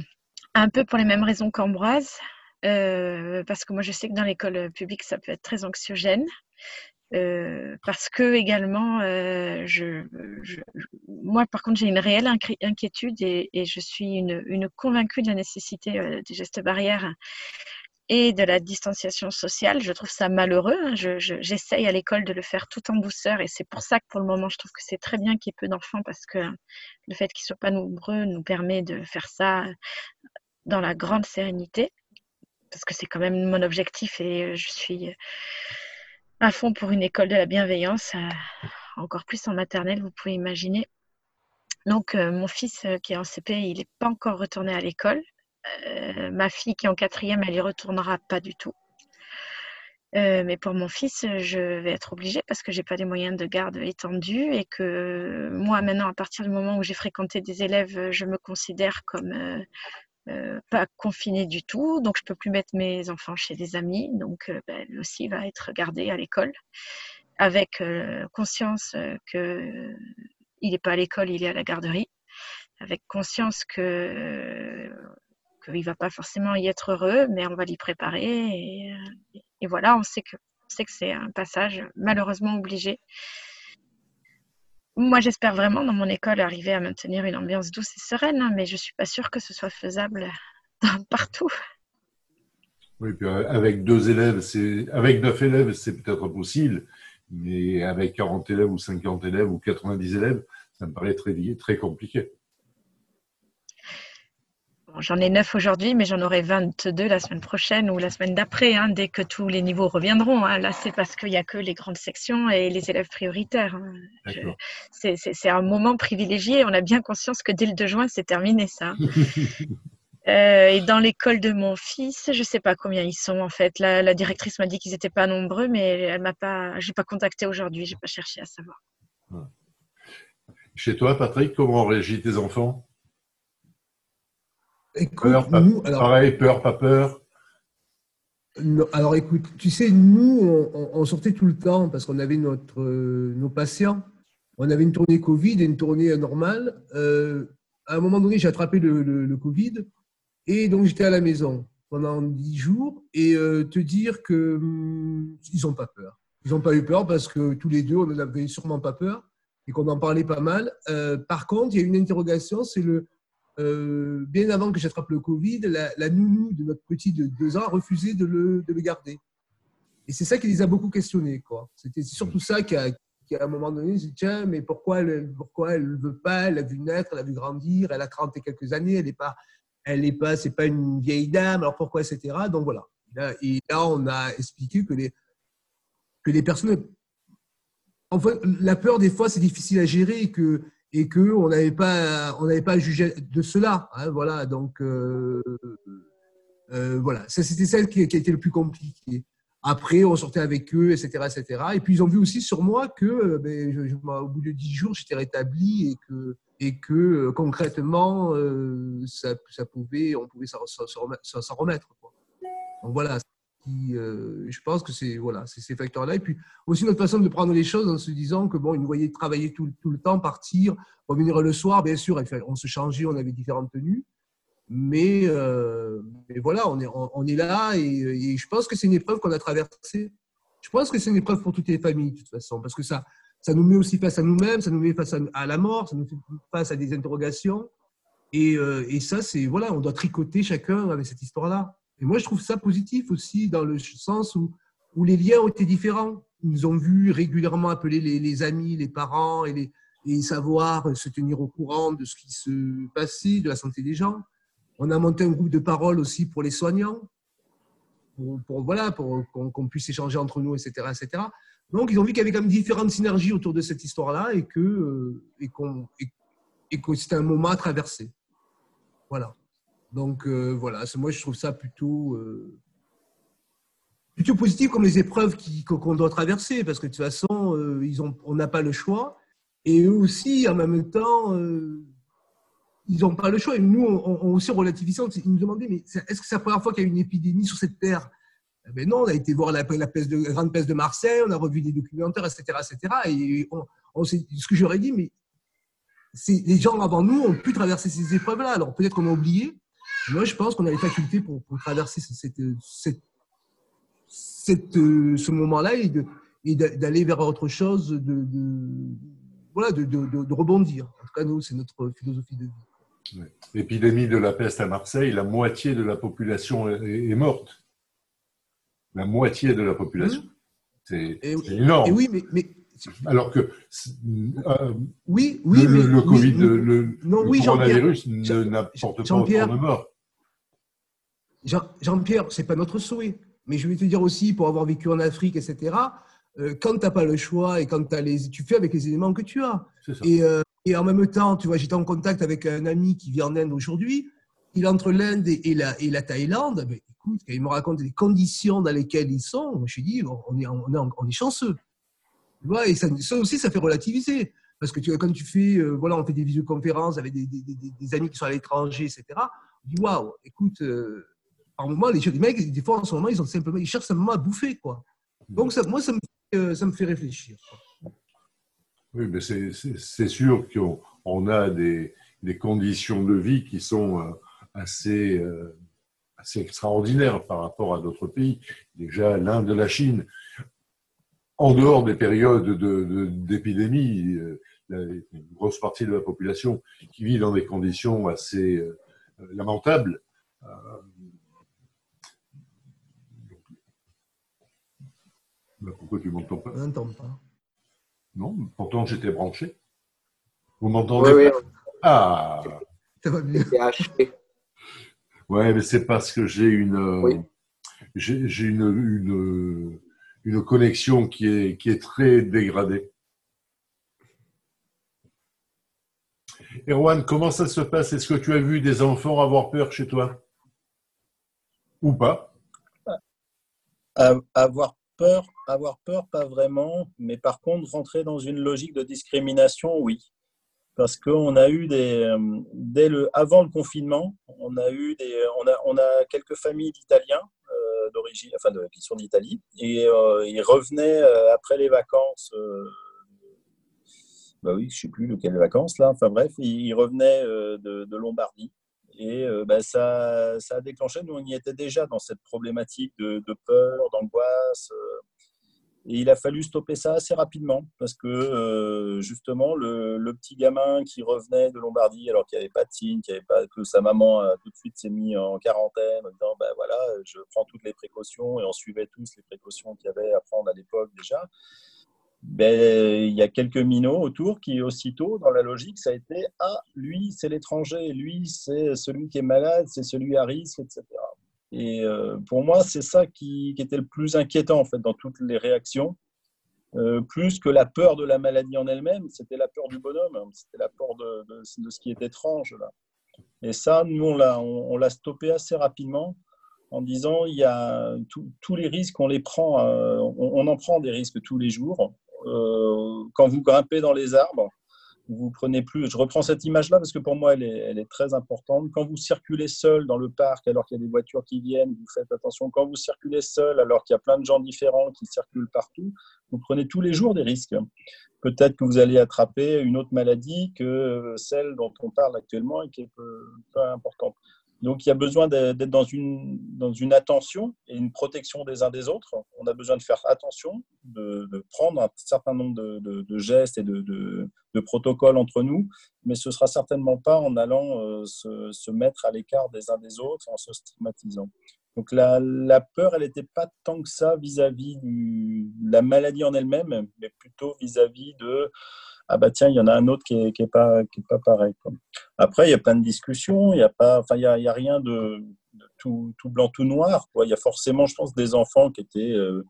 un peu pour les mêmes raisons qu'Ambroise, euh, parce que moi, je sais que dans l'école publique, ça peut être très anxiogène. parce que également, je, moi par contre, j'ai une réelle inquiétude et, je suis une, une, convaincue de la nécessité des gestes barrières et de la distanciation sociale. Je trouve ça malheureux. Hein. J'essaye à l'école de le faire tout en douceur et c'est pour ça que pour le moment, je trouve que c'est très bien qu'il y ait peu d'enfants parce que le fait qu'ils ne soient pas nombreux nous permet de faire ça dans la grande sérénité parce que c'est quand même mon objectif et je suis à fond pour une école de la bienveillance, euh, encore plus en maternelle, vous pouvez imaginer. Donc, euh, mon fils euh, qui est en CP, il n'est pas encore retourné à l'école. Euh, ma fille qui est en quatrième, elle y retournera pas du tout. Euh, mais pour mon fils, je vais être obligée parce que j'ai pas des moyens de garde étendus et que moi, maintenant, à partir du moment où j'ai fréquenté des élèves, je me considère comme euh, pas confinée du tout. Donc, je peux plus mettre mes enfants chez des amis. Donc, ben, lui aussi va être gardé à l'école avec conscience que il n'est pas à l'école, il est à la garderie, avec conscience que qu'il ne va pas forcément y être heureux, mais on va l'y préparer. Et, voilà, on sait que c'est un passage malheureusement obligé. Moi, j'espère vraiment dans mon école arriver à maintenir une ambiance douce et sereine, hein, mais je ne suis pas sûre que ce soit faisable (laughs) partout. Oui, euh, avec deux élèves, avec neuf élèves, c'est peut-être possible, mais avec 40 élèves ou 50 élèves ou 90 élèves, ça me paraît très, très compliqué. J'en ai neuf aujourd'hui, mais j'en aurai 22 la semaine prochaine ou la semaine d'après, hein, dès que tous les niveaux reviendront. Hein. Là, c'est parce qu'il n'y a que les grandes sections et les élèves prioritaires. Hein. C'est un moment privilégié. On a bien conscience que dès le 2 juin, c'est terminé, ça. (laughs) Euh, et dans l'école de mon fils, je ne sais pas combien ils sont en fait. La, directrice m'a dit qu'ils n'étaient pas nombreux, mais elle m'a pas, j'ai pas contacté aujourd'hui, j'ai pas cherché à savoir. Chez toi, Patrick, comment réagissent tes enfants? Écoute, nous, pareil, peur, pas peur. alors écoute, tu sais, nous, on, sortait tout le temps parce qu'on avait notre, euh, nos patients. On avait une tournée Covid et une tournée normale. Euh, à un moment donné, j'ai attrapé le, le Covid. Et donc, j'étais à la maison pendant dix jours et euh, te dire que hum, ils n'ont pas peur. Ils n'ont pas eu peur parce que tous les deux, on n'avait sûrement pas peur et qu'on en parlait pas mal. Par contre, il y a une interrogation, c'est le euh, bien avant que j'attrape le Covid, la, nounou de notre petit de deux ans a refusé de le, de le garder. Et c'est ça qui les a beaucoup questionnés. Quoi. C'était surtout ça qui a, qui à un moment donné, dit tiens, mais pourquoi elle pourquoi elle veut pas? Elle a vu naître, elle a vu grandir, elle a 30 et quelques années, elle n'est pas, elle n'est pas, c'est pas une vieille dame, alors pourquoi, etc. Donc voilà. Et là, on a expliqué que les, que les personnes. En fait, la peur, des fois, c'est difficile à gérer et que et que on n'avait pas on n'avait pas à juger de cela hein, voilà donc euh, euh, voilà. Ça c'était celle qui, qui, a été le plus compliqué après on sortait avec eux etc etc et puis ils ont vu aussi sur moi que euh, ben, au bout de dix jours j'étais rétabli et que et que concrètement, ça, pouvait, on pouvait s'en remettre. Donc voilà, euh, je pense que c'est voilà, ces facteurs-là. Et puis aussi notre façon de prendre les choses en se disant que bon, ils nous voyaient travailler tout, le temps, partir, revenir le soir. Bien sûr, on se changeait, on avait différentes tenues. Mais, mais voilà, on est, là et, et, je pense que c'est une épreuve qu'on a traversée. Je pense que c'est une épreuve pour toutes les familles, de toute façon, parce que ça, ça nous met aussi face à nous-mêmes, ça nous met face à, la mort, ça nous fait face à des interrogations. Et, euh, et ça, c'est voilà, on doit tricoter chacun avec cette histoire-là. Et moi, je trouve ça positif aussi dans le sens où, où les liens ont été différents. Ils nous ont vu régulièrement appeler les, amis, les parents et, les, savoir se tenir au courant de ce qui se passait, de la santé des gens. On a monté un groupe de parole aussi pour les soignants, pour, pour voilà, pour qu'on puisse échanger entre nous, etc., etc. Donc, ils ont vu qu'il y avait quand même différentes synergies autour de cette histoire-là et que, euh, et, et, que c'était un moment à traverser. Voilà. Donc, euh, voilà, moi, je trouve ça plutôt, euh, positif comme les épreuves qu'on doit traverser parce que de toute façon, ont, on n'a pas le choix. Et eux aussi, en même temps, ils n'ont pas le choix. Et nous, on, on aussi relativisé. Ils nous demandaient, mais est-ce que c'est la première fois qu'il y a une épidémie sur cette terre? Eh ben non, on a été voir la, grande peste de Marseille, on a revu des documentaires, etc. etc. et ce que j'aurais dit, mais les gens avant nous ont pu traverser ces épreuves-là. Alors peut-être qu'on a oublié. Moi, je pense qu'on a les facultés pour, traverser cette, cette, ce moment-là et d'aller vers autre chose, de, voilà, de, rebondir. En tout cas, nous, c'est notre philosophie de vie. L'épidémie de la peste à Marseille, la moitié de la population est morte la moitié de la population. Mmh. C'est énorme. Et oui, mais, alors que euh, oui, oui, le, le Covid, le, non, oui, coronavirus n'apporte pas autant de morts. Jean-Pierre, c'est pas notre souhait. Mais je vais te dire aussi, pour avoir vécu en Afrique, etc., euh, quand tu n'as pas le choix et quand as les, tu fais avec les éléments que tu as. Et, euh, et, en même temps, tu vois, j'étais en contact avec un ami qui vit en Inde aujourd'hui. Il entre l'Inde et, la, et la Thaïlande. Mais écoute, quand il me raconte les conditions dans lesquelles ils sont, je me suis dit, on est, on est, on est chanceux. Vois, et ça, aussi, ça fait relativiser. Parce que tu, quand tu fais, euh, voilà, on fait des visioconférences avec des, des, amis qui sont à l'étranger, etc. On dit, waouh, écoute, euh, par moment, les, les, mecs, des fois, en ce moment, ils, ont simplement, ils cherchent simplement à bouffer, quoi. Donc, ça, moi, ça me, euh, ça me fait réfléchir. Oui, mais c'est sûr qu'on a des, conditions de vie qui sont assez assez extraordinaire par rapport à d'autres pays. Déjà, l'Inde, la Chine, en dehors des périodes d'épidémie, de, euh, une grosse partie de la population qui vit dans des conditions assez euh, lamentables. Euh, pourquoi tu m'entends pas? Je n'entends pas. Non, pourtant j'étais branché. Vous m'entendez? Oui, oui. Ah Ça va bien. Ouais, mais c'est parce que j'ai une, j'ai une, une, une, connexion qui est, qui très dégradée. Erwan, comment ça se passe? Est-ce que tu as vu des enfants avoir peur chez toi? Ou pas? Avoir peur, avoir peur, pas vraiment. Mais par contre, rentrer dans une logique de discrimination, oui. Parce qu'on a eu des, euh, dès le, avant le confinement, on a eu des, on a, on a quelques familles d'Italiens euh, d'origine, enfin de, qui sont d'Italie, et euh, ils revenaient après les vacances bah oui, je ne sais plus lequel vacances là. Enfin bref, il, revenait euh, de, Lombardie. Et euh, bah, ça, ça, a déclenché, nous on y était déjà dans cette problématique de, peur, d'angoisse. Euh, et il a fallu stopper ça assez rapidement parce que justement, le, petit gamin qui revenait de Lombardie alors qu'il n'y avait pas de signe, que sa maman tout de suite s'est mis en quarantaine en disant bah, voilà, je prends toutes les précautions et on suivait tous les précautions qu'il y avait à prendre à l'époque déjà ben, il y a quelques minots autour qui, aussitôt, dans la logique, ça a été Ah, lui, c'est l'étranger, lui, c'est celui qui est malade, c'est celui à risque, etc. Et euh, pour moi, c'est ça qui, était le plus inquiétant, en fait, dans toutes les réactions. Euh, plus que la peur de la maladie en elle-même, c'était la peur du bonhomme, hein. c'était la peur de, de, ce qui est étrange. Là. Et ça, nous, on l'a stoppé assez rapidement en disant il y a tous les risques, on les prend, euh, on, en prend des risques tous les jours. Quand vous grimpez dans les arbres, vous prenez plus. Je reprends cette image-là parce que pour moi, elle est, très importante. Quand vous circulez seul dans le parc alors qu'il y a des voitures qui viennent, vous faites attention. Quand vous circulez seul alors qu'il y a plein de gens différents qui circulent partout, vous prenez tous les jours des risques. Peut-être que vous allez attraper une autre maladie que celle dont on parle actuellement et qui est peu importante. Donc il y a besoin d'être dans une, dans une attention et une protection des uns des autres. On a besoin de faire attention, de, prendre un certain nombre de, gestes et de, protocoles entre nous, mais ce ne sera certainement pas en allant euh, se, mettre à l'écart des uns des autres, en se stigmatisant. Donc la, la peur, elle n'était pas tant que ça vis-à-vis de la maladie en elle-même, mais plutôt vis-à-vis de ah bah tiens, il y en a un autre qui n'est est pas, qui est pas pareil. Après, il y a plein de discussions, il n'y a, pas, enfin, y a, y a rien de, tout, tout, blanc, tout noir. Quoi. Il y a forcément, je pense, des enfants qui étaient euh,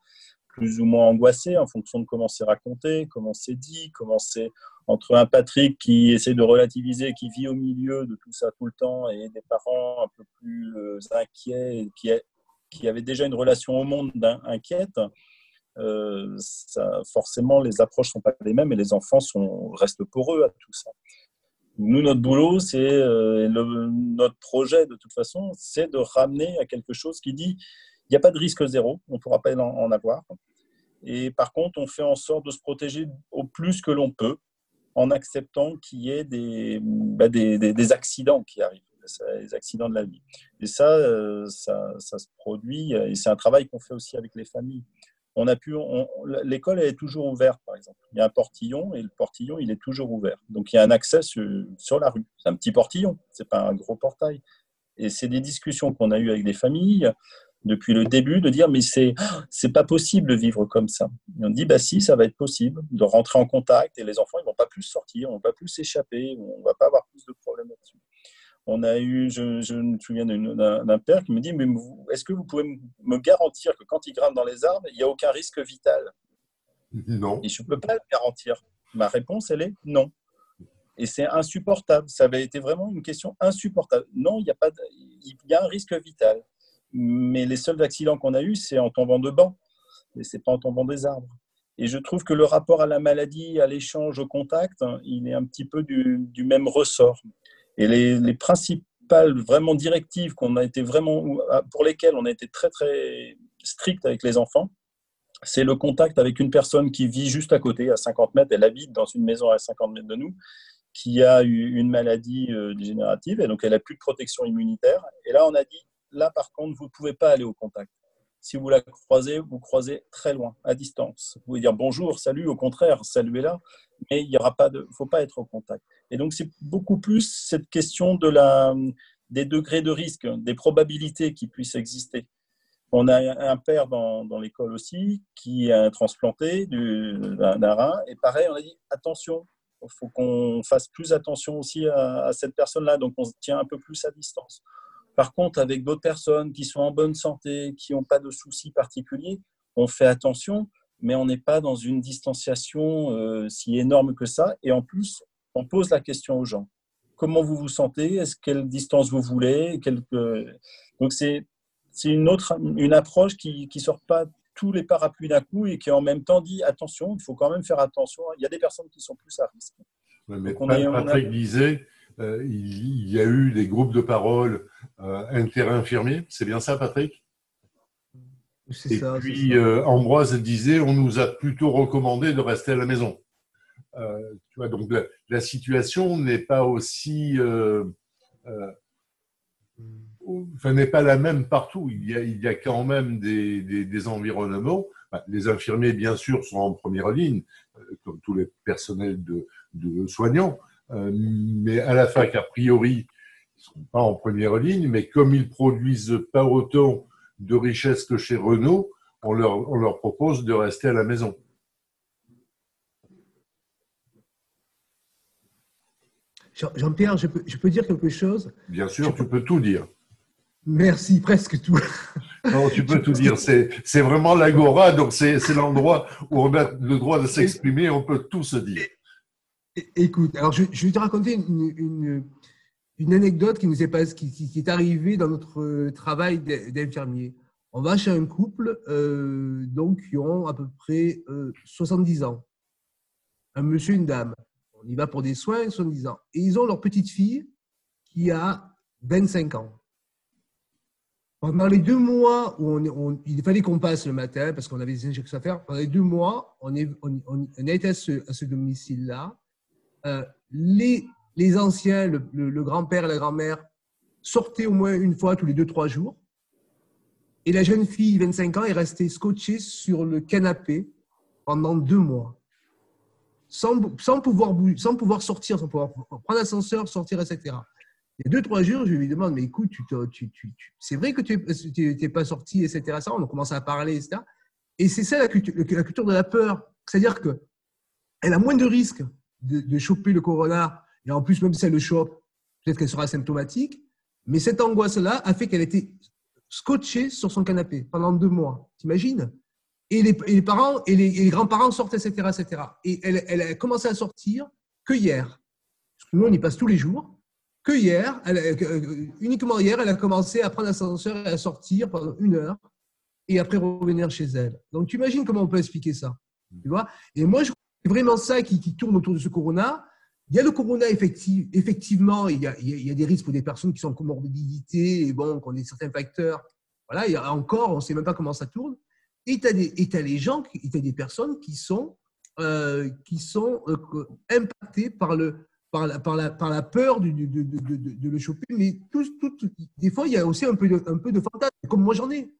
plus ou moins angoissés en fonction de comment c'est raconté, comment c'est dit, comment c'est entre un Patrick qui essaie de relativiser, qui vit au milieu de tout ça tout le temps, et des parents un peu plus euh, inquiets, qui, qui avaient déjà une relation au monde inquiète. Euh, forcément, les approches sont pas les mêmes et les enfants sont, restent poreux à tout ça. Nous, notre boulot, c'est euh, notre projet de toute façon, c'est de ramener à quelque chose qui dit il n'y a pas de risque zéro, on ne pourra pas en, avoir. Et par contre, on fait en sorte de se protéger au plus que l'on peut en acceptant qu'il y ait des, bah, accidents qui arrivent, les accidents de la vie. Et euh, ça, ça se produit, et c'est un travail qu'on fait aussi avec les familles on a pu, l'école est toujours ouverte, par exemple. Il y a un portillon et le portillon, il est toujours ouvert. Donc il y a un accès sur, la rue. C'est un petit portillon, c'est pas un gros portail. Et c'est des discussions qu'on a eues avec des familles depuis le début de dire mais c'est c'est pas possible de vivre comme ça. on dit bah si ça va être possible de rentrer en contact et les enfants ils vont pas plus sortir, ils vont pas plus s'échapper, on va pas avoir plus de problèmes là-dessus. On a eu, je, me souviens d'un père qui me dit, mais est-ce que vous pouvez me garantir que quand il grimpe dans les arbres, il n'y a aucun risque vital? Non. Et je ne peux pas le garantir. Ma réponse, elle est non. Et c'est insupportable. Ça avait été vraiment une question insupportable. Non, il y a pas, il y a un risque vital. Mais les seuls accidents qu'on a eus, c'est en tombant de banc, mais c'est pas en tombant des arbres. Et je trouve que le rapport à la maladie, à l'échange, au contact, hein, il est un petit peu du, du même ressort. Et les, principales vraiment directives qu'on a été vraiment, pour lesquelles on a été très très strict avec les enfants, c'est le contact avec une personne qui vit juste à côté, à 50 mètres. Elle habite dans une maison à 50 mètres de nous, qui a eu une maladie euh, dégénérative et donc elle a plus de protection immunitaire. Et là, on a dit, là par contre, vous ne pouvez pas aller au contact. Si vous la croisez, vous croisez très loin, à distance. Vous pouvez dire bonjour, salut, au contraire, saluez-la, mais il ne faut pas être au contact. Et donc, c'est beaucoup plus cette question de la, des degrés de risque, des probabilités qui puissent exister. On a un père dans, dans l'école aussi qui a transplanté d'un rein. Et pareil, on a dit attention, il faut qu'on fasse plus attention aussi à, à cette personne-là. Donc, on se tient un peu plus à distance. Par contre, avec d'autres personnes qui sont en bonne santé, qui n'ont pas de soucis particuliers, on fait attention, mais on n'est pas dans une distanciation euh, si énorme que ça. Et en plus, on pose la question aux gens. comment vous vous sentez, est-ce quelle distance vous voulez? Donc c'est une autre une approche qui ne sort pas tous les parapluies d'un coup et qui en même temps dit attention, il faut quand même faire attention. Il y a des personnes qui sont plus à risque. mais Patrick disait, euh, il y a eu des groupes de parole euh, inter-infirmiers. C'est bien ça, Patrick? Et puis euh, Ambroise disait, on nous a plutôt recommandé de rester à la maison. tu vois, donc la, situation n'est pas aussi enfin, n'est pas la même partout. Il y a, il y a quand même des, des, environnements. les infirmiers, bien sûr, sont en première ligne, comme tous les personnels de, de soignants. Euh, mais à la fac, a priori, ils ne sont pas en première ligne, mais comme ils produisent pas autant de richesses que chez Renault, on leur, on leur propose de rester à la maison. Jean-Pierre, je peux, je peux, dire quelque chose? Bien sûr, tu peux tout dire. Merci, presque tout. Non, tu peux tout dire. C'est vraiment l'agora, donc c'est l'endroit où on a le droit de s'exprimer, on peut tout se dire. Écoute, alors je, vais te raconter une, une, anecdote qui nous est, pas, qui, est arrivée dans notre travail d'infirmier. On va chez un couple euh, donc, qui ont à peu près 70 euh, ans. Un monsieur une dame. On y va pour des soins, 70 ans. Et ils ont leur petite fille qui a 25 ans. Pendant les deux mois où on, il fallait qu'on passe le matin parce qu'on avait des injections à faire, pendant les deux mois, on, est, on, on à ce, domicile-là euh, les, les, anciens, le, grand-père et la grand-mère, sortaient au moins une fois tous les deux, trois jours. Et la jeune fille, 25 ans, est restée scotchée sur le canapé pendant deux mois. Sans, pouvoir, sans pouvoir sortir, sans pouvoir prendre l'ascenseur, sortir, etc. Il y a deux, trois jours, je lui demande, mais écoute, tu, tu, tu, c'est vrai que tu n'es pas sorti, etc. On commence à parler, etc. Et c'est ça la culture, de la peur. C'est-à-dire qu'elle a moins de risques de, choper le corona, et en plus, même si elle le chope, peut-être qu'elle sera symptomatique, mais cette angoisse-là a fait qu'elle était scotchée sur son canapé pendant deux mois. T'imagines? Et les, et les, parents et les, grands-parents sortent, etc., etc. Et elle, elle, a commencé à sortir que hier. Parce que nous, on y passe tous les jours. Que hier, euh, uniquement hier, elle a commencé à prendre l'ascenseur et à sortir pendant une heure et après revenir chez elle. Donc, tu imagines comment on peut expliquer ça? Tu vois? Et moi, je c'est vraiment ça qui, tourne autour de ce corona. Il y a le corona, effectivement, il y a, des risques pour des personnes qui sont en comorbidité et bon, qu'on ait certains facteurs. Voilà, il y a encore, on ne sait même pas comment ça tourne. Et tu as, les gens, tu as des personnes qui sont, qui impactées par, la, la, la peur de, le choper. Mais tout, des fois, il y a aussi un peu de, fantasme, comme moi j'en ai.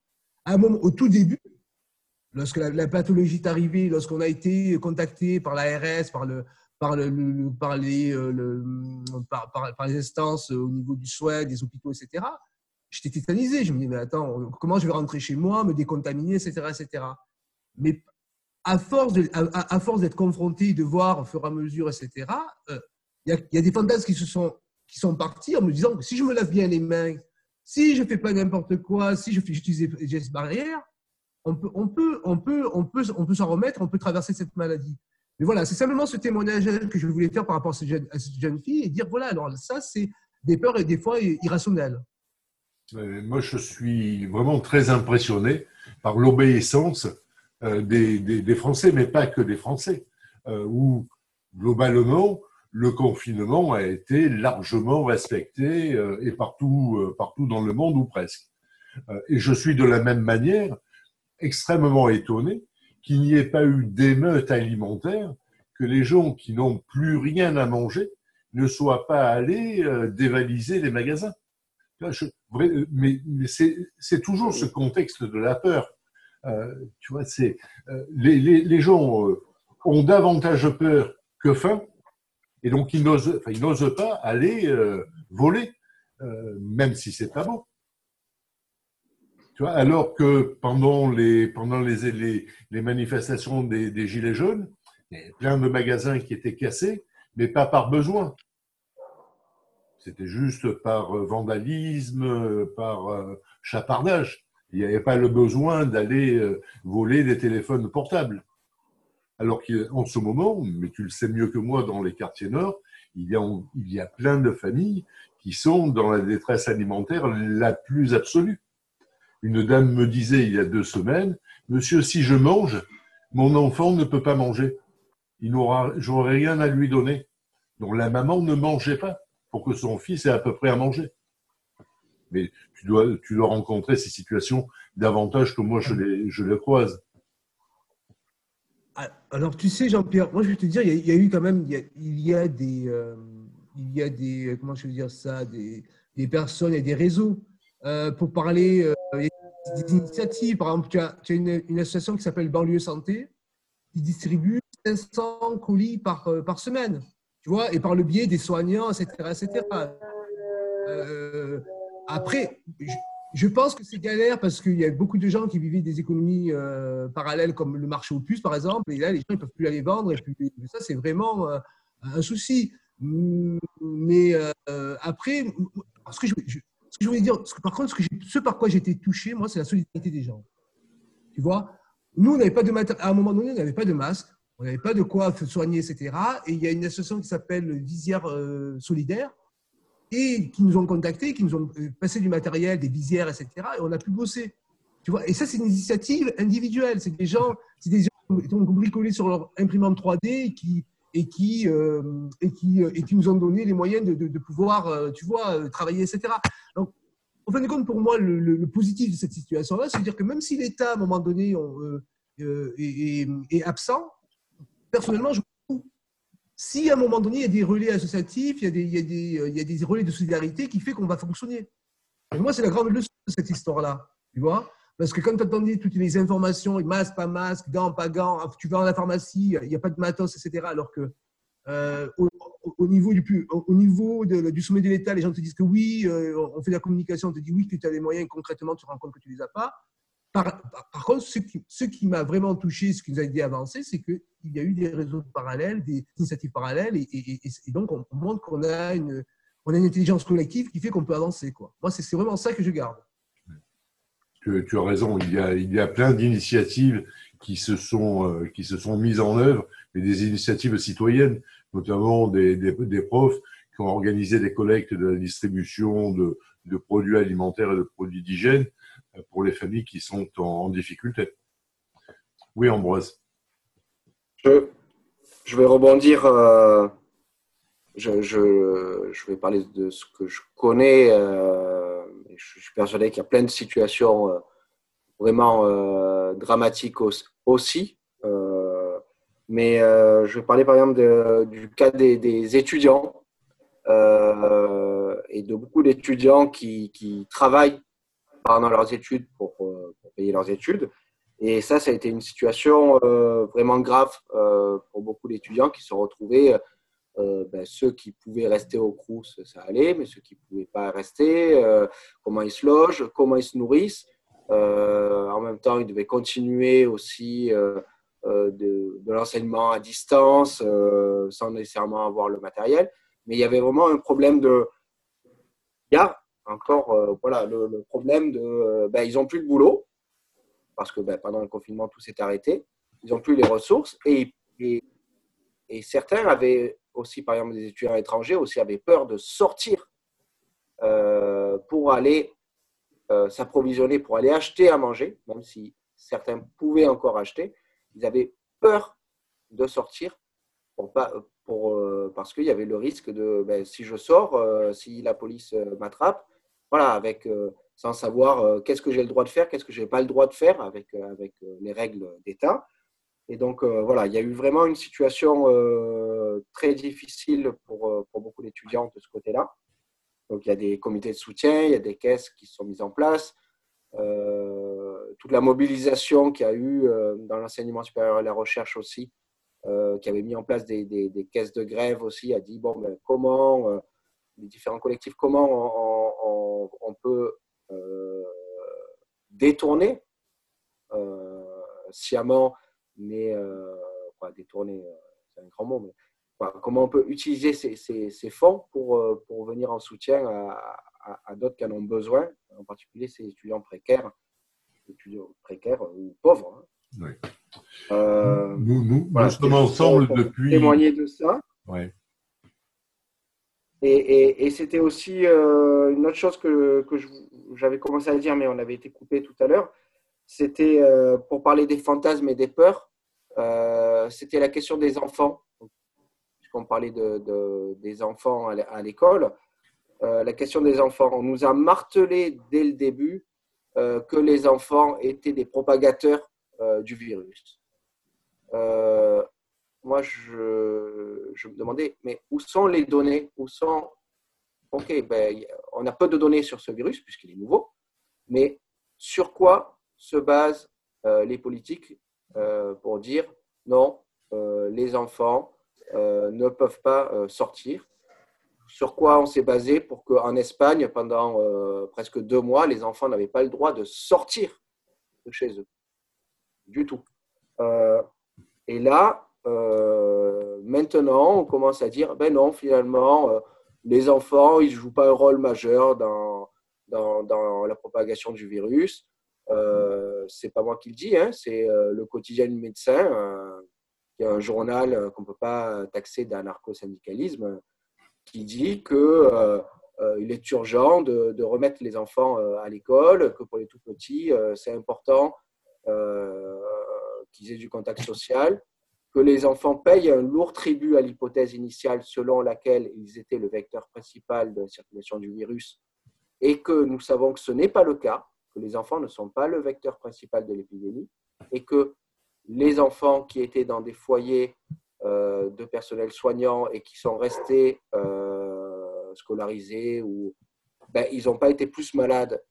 Un moment, au tout début, lorsque la, pathologie est arrivée, lorsqu'on a été contacté par l'ARS, par, le, par, le, par, les, euh, par, les instances au niveau du soin, des hôpitaux, etc., j'étais tétanisé. Je me dis, mais attends, comment je vais rentrer chez moi, me décontaminer, etc. etc. Mais à force, de, à, force d'être confronté, de voir au fur et à mesure, etc., euh, il y, a, des fantasmes qui, se sont, qui sont partis en me disant que si je me lave bien les mains, si je ne fais pas n'importe quoi, si je fais j'utilise les gestes barrières, on peut, on peut, on peut, on peut, on peut s'en remettre, on peut traverser cette maladie. Mais voilà, c'est simplement ce témoignage que je voulais faire par rapport à cette jeune, fille et dire voilà, alors ça, c'est des peurs et des fois irrationnelles. Moi, je suis vraiment très impressionné par l'obéissance euh, des, des, Français, mais pas que des Français, euh, où globalement, le confinement a été largement respecté euh, et partout, partout dans le monde ou presque. Et je suis de la même manière extrêmement étonné qu'il n'y ait pas eu d'émeute alimentaire, que les gens qui n'ont plus rien à manger ne soient pas allés euh, dévaliser les magasins. mais, c'est toujours ce contexte de la peur. Euh, tu vois, c'est euh, les, gens ont davantage peur que faim, et donc ils n'osent, pas aller voler, même si c'est pas alors que pendant les, manifestations des, Gilets jaunes, il y avait plein de magasins qui étaient cassés, mais pas par besoin. C'était juste par euh, vandalisme, euh, par euh, chapardage. Il n'y avait pas le besoin d'aller voler des téléphones portables. Alors qu'en ce moment, mais tu le sais mieux que moi dans les quartiers nord, il y a plein de familles qui sont dans la détresse alimentaire la plus absolue. Une dame me disait il y a deux semaines, Monsieur, si je mange, mon enfant ne peut pas manger. Il n'aura, j'aurai rien à lui donner. Donc la maman ne mangeait pas pour que son fils ait à peu près à manger. Mais tu dois, tu dois rencontrer ces situations davantage que moi je les, je les croise. Ah, alors tu sais Jean-Pierre, moi je vais te dire, il y a, eu quand même, il y a, des, euh, il y a des, comment je veux dire ça, des, des personnes et des réseaux euh, pour parler. Euh, des initiatives. Par exemple, tu as, tu as une, association qui s'appelle Banlieue Santé qui distribue 500 colis par, par semaine tu vois, et par le biais des soignants, etc. etc. Euh, après, je, pense que c'est galère parce qu'il y a beaucoup de gens qui vivaient des économies euh, parallèles comme le marché aux puces, par exemple, et là, les gens ne peuvent plus aller vendre, et puis ça, c'est vraiment euh, un souci. Mais après, ce que je, ce que je voulais dire, par contre, ce, que par quoi j'étais touché, moi, c'est la solidarité des gens. Tu vois, nous, on pas de à un moment donné, on n'avait pas de masque on n'avait pas de quoi soigner, etc. Et il y a une association qui s'appelle Visière euh, Solidaire et qui nous ont contactés, qui nous ont euh, passé du matériel, des visières, etc. Et on a pu bosser. Tu vois et ça, c'est une initiative individuelle. C'est des gens, c'est des gens qui ont bricolé sur leur imprimante 3D et qui, et qui, euh, et qui, et qui nous ont donné les moyens de, de, pouvoir, tu vois, travailler, etc. Donc, en fin de compte, pour moi, le, positif de cette situation-là, c'est de dire que même si l'État, à un moment donné, est, absent, personnellement, je si à un moment donné, il y a des relais associatifs, il y a des, il y a des, euh, il y a des relais de solidarité qui fait qu'on va fonctionner. Moi, c'est la grande leçon de cette histoire-là. Tu vois Parce que quand tu attendais toutes les informations, masque, pas masque, gants, pas gants, tu vas à la pharmacie, il n'y a pas de matos, etc. Alors que euh, au, niveau, du, sommet de l'État, les gens te disent que oui, euh, on fait de la communication, on te dit oui, que tu as les moyens, concrètement, tu te rends compte que tu ne les as pas. Par, contre, ce qui, m'a vraiment touché, ce qui nous a aidé à avancer, c'est qu'il y a eu des réseaux parallèles, des initiatives parallèles, et, donc on, montre qu'on a une, intelligence collective qui fait qu'on peut avancer. Moi, c'est vraiment ça que je garde. Tu, tu as raison, il y a, il y a plein d'initiatives qui se sont euh, qui se sont mises en œuvre, et des initiatives citoyennes, notamment des, des, des, profs qui ont organisé des collectes de la distribution de, de produits alimentaires et de produits d'hygiène pour les familles qui sont en, difficulté. Oui, Ambroise. Je, je vais rebondir. Euh, je, je, je, vais parler de ce que je connais. Euh, je suis persuadé qu'il y a plein de situations euh, vraiment dramatiques aussi. mais je vais parler par exemple du cas des, étudiants et de beaucoup d'étudiants qui, travaillent pendant leurs études pour, pour, payer leurs études. Et ça, ça a été une situation euh, vraiment grave euh, pour beaucoup d'étudiants qui se retrouvaient, euh, ben, ceux qui pouvaient rester au Crous, ça allait, mais ceux qui ne pouvaient pas rester, comment ils se logent, comment ils se nourrissent. en même temps, ils devaient continuer aussi de, l'enseignement à distance sans nécessairement avoir le matériel. Mais il y avait vraiment un problème de... Il y a encore euh, voilà, le, problème de. Euh, ben, ils n'ont plus de boulot, parce que ben, pendant le confinement, tout s'est arrêté. Ils n'ont plus les ressources. Et, et, certains avaient aussi, par exemple, des étudiants étrangers, aussi avaient peur de sortir euh, pour aller s'approvisionner, pour aller acheter à manger, même si certains pouvaient encore acheter. Ils avaient peur de sortir pour pas, pour, parce qu'il y avait le risque de ben, si je sors, si la police m'attrape, voilà, avec, euh, sans savoir euh, qu'est-ce que j'ai le droit de faire, qu'est-ce que je n'ai pas le droit de faire avec, euh, avec les règles d'État. Et donc, voilà, il y a eu vraiment une situation très difficile pour, pour beaucoup d'étudiants de ce côté-là. Donc, il y a des comités de soutien, il y a des caisses qui sont mises en place. toute la mobilisation qu'il y a eu dans l'enseignement supérieur et la recherche aussi, qui avait mis en place des, caisses de grève aussi, a dit bon, ben, comment, les différents collectifs, comment on, peut euh, détourner euh, sciemment, mais euh, détourner, c'est un grand mot, mais comment on peut utiliser ces, ces, fonds pour, pour venir en soutien à, d'autres qui en ont besoin, en particulier ces étudiants précaires, étudiants précaires ou pauvres. Hein. nous, nous, nous sommes ensemble depuis. Témoigner de ça. Ouais. Et, c'était aussi euh, une autre chose que, que j'avais commencé à dire, mais on avait été coupé tout à l'heure. C'était euh, pour parler des fantasmes et des peurs. Euh, c'était la question des enfants. Puisqu'on parlait de, des enfants à l'école. la question des enfants. On nous a martelé dès le début que les enfants étaient des propagateurs du virus. moi, je, je, me demandais, mais où sont les données? Où sont OK, ben, on a peu de données sur ce virus puisqu'il est nouveau, mais sur quoi se basent euh, les politiques euh, pour dire non, euh, les enfants ne peuvent pas sortir Sur quoi on s'est basé pour qu'en Espagne, pendant presque deux mois, les enfants n'avaient pas le droit de sortir de chez eux Du tout. et là, maintenant, on commence à dire, ben non, finalement, les enfants, ils ne jouent pas un rôle majeur dans, dans, la propagation du virus. Euh, c'est pas moi qui le dis, hein, c'est euh, le quotidien du médecin, euh, qui est un journal euh, qu'on ne peut pas taxer d'anarcho-syndicalisme, qui dit qu'il il est urgent de, remettre les enfants à l'école, que pour les tout petits, c'est important qu'ils aient du contact social, que les enfants payent un lourd tribut à l'hypothèse initiale selon laquelle ils étaient le vecteur principal de la circulation du virus et que nous savons que ce n'est pas le cas, que les enfants ne sont pas le vecteur principal de l'épidémie et que les enfants qui étaient dans des foyers euh, de personnel soignant et qui sont restés euh, scolarisés ou ben, ils n'ont pas été plus malades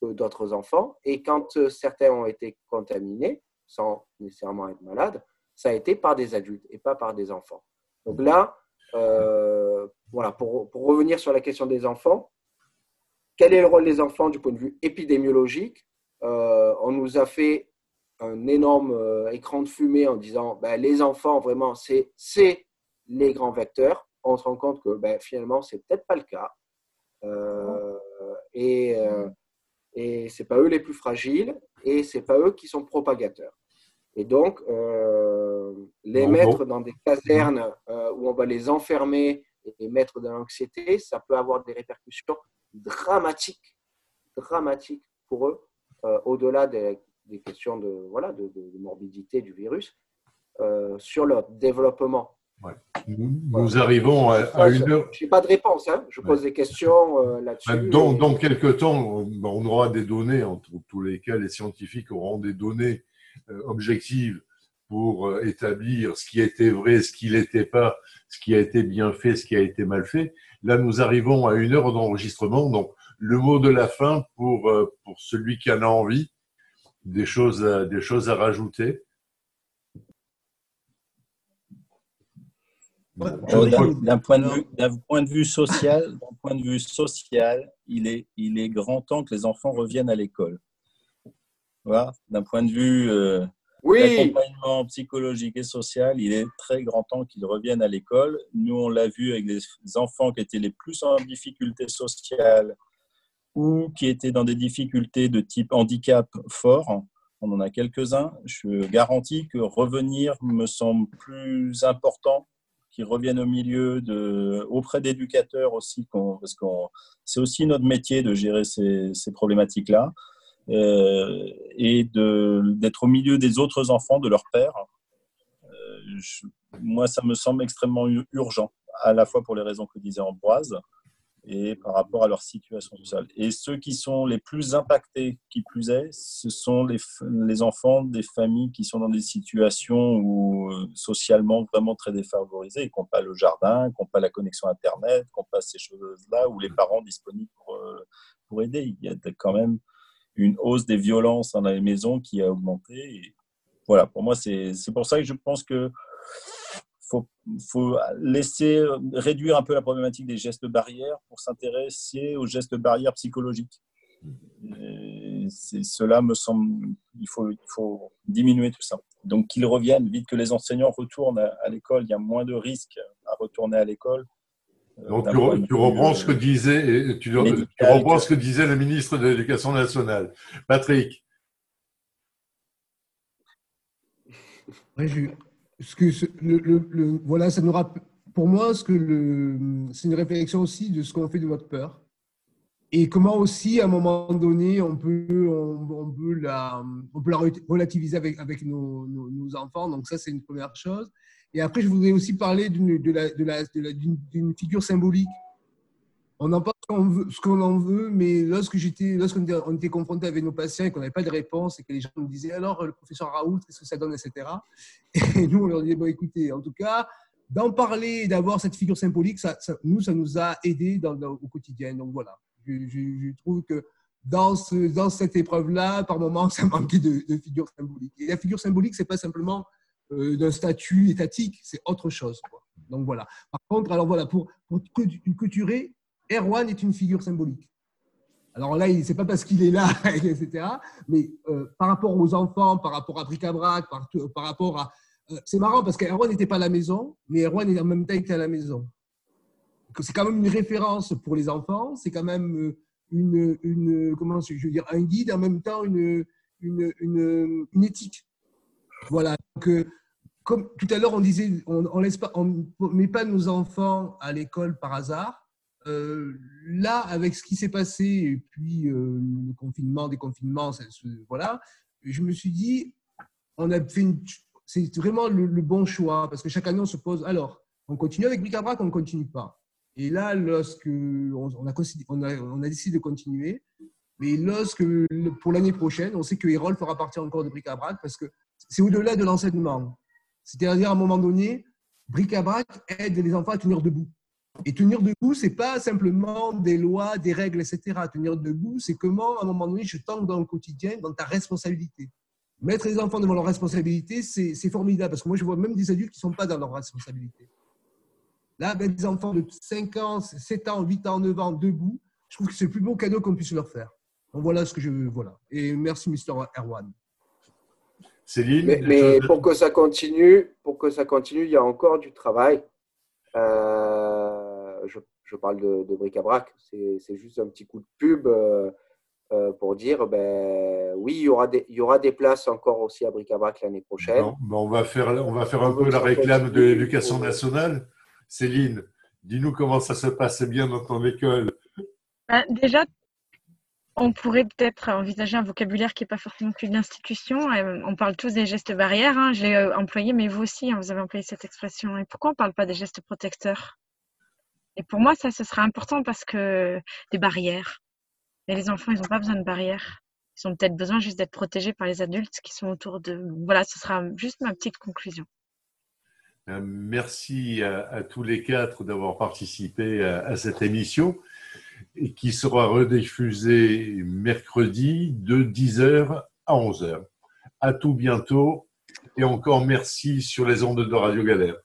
que d'autres enfants et quand certains ont été contaminés sans nécessairement être malades, ça a été par des adultes et pas par des enfants. Donc là, euh, voilà, pour, revenir sur la question des enfants, quel est le rôle des enfants du point de vue épidémiologique euh, On nous a fait un énorme euh, écran de fumée en disant ben, les enfants, vraiment, c'est les grands vecteurs. On se rend compte que ben, finalement, c'est peut-être pas le cas. et et ce n'est pas eux les plus fragiles et ce n'est pas eux qui sont propagateurs. Et donc, euh, les mettre dans des casernes euh, où on va les enfermer et les mettre dans l'anxiété, ça peut avoir des répercussions dramatiques, dramatiques pour eux, euh, au-delà des, questions de, voilà, de, morbidité du virus, sur leur développement. Nous, arrivons à, une heure. Je n'ai pas de réponse, hein. je pose des questions là-dessus. Ben, dans, dans, quelques temps, on aura des données, en tous les cas, les scientifiques auront des données euh, objective pour euh, établir ce qui était vrai, ce qui n'était pas, ce qui a été bien fait, ce qui a été mal fait. Là, nous arrivons à une heure d'enregistrement. Donc, le mot de la fin pour, euh, pour celui qui en a envie, des choses, à, des choses à rajouter. D'un point, de vue, point de vue social, d'un point de vue social, il est, il est grand temps que les enfants reviennent à l'école d'un point de vue euh, accompagnement psychologique et social, il est très grand temps qu'ils reviennent à l'école. Nous, on l'a vu avec les enfants qui étaient les plus en difficulté sociale ou qui étaient dans des difficultés de type handicap fort. On en a quelques-uns. Je garantis que revenir me semble plus important qu'ils reviennent au milieu auprès d'éducateurs aussi, parce que c'est aussi notre métier de gérer ces problématiques-là. Euh, et d'être au milieu des autres enfants de leur père. Euh, moi, ça me semble extrêmement urgent, à la fois pour les raisons que disait Ambroise et par rapport à leur situation sociale. Et ceux qui sont les plus impactés, qui plus est, ce sont les, enfants des familles qui sont dans des situations où, euh, socialement vraiment très défavorisées, qui n'ont pas le jardin, qui n'ont pas la connexion Internet, qui n'ont pas ces choses-là, où les parents disponibles pour, pour aider. Il y a quand même une hausse des violences dans les maisons qui a augmenté. Voilà, pour moi, c'est pour ça que je pense que faut, faut laisser réduire un peu la problématique des gestes barrières pour s'intéresser aux gestes barrières psychologiques. Cela me semble, il faut, il faut diminuer tout ça. Donc qu'ils reviennent, vite que les enseignants retournent à l'école, il y a moins de risques à retourner à l'école. Donc tu, reprends ce que disait, tu, reprends ce que disait le ministre de l'Éducation nationale. Patrick. ce que, le, voilà, ça nous pour moi, c'est une réflexion aussi de ce qu'on fait de notre peur et comment aussi, à un moment donné, on peut, on, peut, la, on peut la relativiser avec, avec nos, nos, enfants. Donc ça, c'est une première chose. Et après, je voudrais aussi parler d'une, figure symbolique. On en pense ce qu'on en veut, mais lorsque j'étais, lorsqu'on était, était confronté avec nos patients et qu'on n'avait pas de réponse et que les gens nous disaient alors le professeur Raoult, qu'est-ce que ça donne, etc. Et nous, on leur disait bon, écoutez, en tout cas, d'en parler, d'avoir cette figure symbolique, ça, nous, ça nous a aidés au quotidien. Donc voilà je, trouve que dans, ce, dans cette épreuve-là, par moments, (laughs) ça manquait de, de figure symbolique. Et la figure symbolique, c'est pas simplement d'un statut étatique, c'est autre chose. Donc voilà. Par contre, alors voilà, pour, pour Erwan est une figure symbolique. Alors là, c'est pas parce qu'il est là, (laughs) etc. Mais euh, par rapport aux enfants, par rapport à bric-à-brac, par, rapport à. Euh, c'est marrant parce qu'Erwan n'était pas à la maison, mais Erwan en même temps était à la maison c'est quand même une référence pour les enfants, c'est quand même euh, une, une, comment je dire, un guide, en même temps une, une, une, éthique. Voilà. Donc, euh, comme tout à l'heure, on disait, on ne met pas nos enfants à l'école par hasard. Euh, là, avec ce qui s'est passé, et puis le confinement, déconfinement, voilà, je me suis dit, on a fait c'est vraiment le, bon choix parce que chaque année, on se pose, alors, on continue avec bric-à-brac, on ne continue pas? Et là, lorsque on a, on décidé de continuer, mais lorsque pour l'année prochaine, on sait que Erol fera partie encore de bric-à-brac parce que c'est au-delà de l'enseignement. C'est-à-dire, à un moment donné, bric-à-brac aide les enfants à tenir debout. Et tenir debout, c'est pas simplement des lois, des règles, etc. Tenir debout, c'est comment, à un moment donné, je tente dans le quotidien, dans ta responsabilité. Mettre les enfants devant leur responsabilité, c'est formidable parce que moi, je vois même des adultes qui ne sont pas dans leur responsabilité. Là, avec des enfants de 5 ans, 7 ans, 8 ans, 9 ans, debout, je trouve que c'est le plus beau cadeau qu'on puisse leur faire. Donc voilà ce que je veux. Voilà. Et merci, Mr. Erwan. Céline Mais, pour que ça continue, pour que ça continue, il y a encore du travail. Euh, je, parle de, de bric-à-brac. C'est juste un petit coup de pub euh, euh, pour dire, ben, oui, il y, aura des, il y aura des places encore aussi à bric-à-brac l'année prochaine. on, va faire, on va faire un peu la réclame de l'éducation nationale. Céline, dis-nous comment ça se passe bien dans ton école. Bah, déjà, on pourrait peut-être envisager un vocabulaire qui n'est pas forcément plus d'institution. Euh, on parle tous des gestes barrières. Hein. Je l'ai euh, employé, mais vous aussi, hein, vous avez employé cette expression. Et pourquoi on ne parle pas des gestes protecteurs? Et pour moi, ça, ce sera important parce que des barrières. Et les enfants, ils n'ont pas besoin de barrières. Ils ont peut-être besoin juste d'être protégés par les adultes qui sont autour de. Voilà, ce sera juste ma petite conclusion. Euh, merci à, tous les quatre d'avoir participé à, cette émission qui sera rediffusée mercredi de 10h à 11h. À tout bientôt et encore merci sur les ondes de Radio Galère.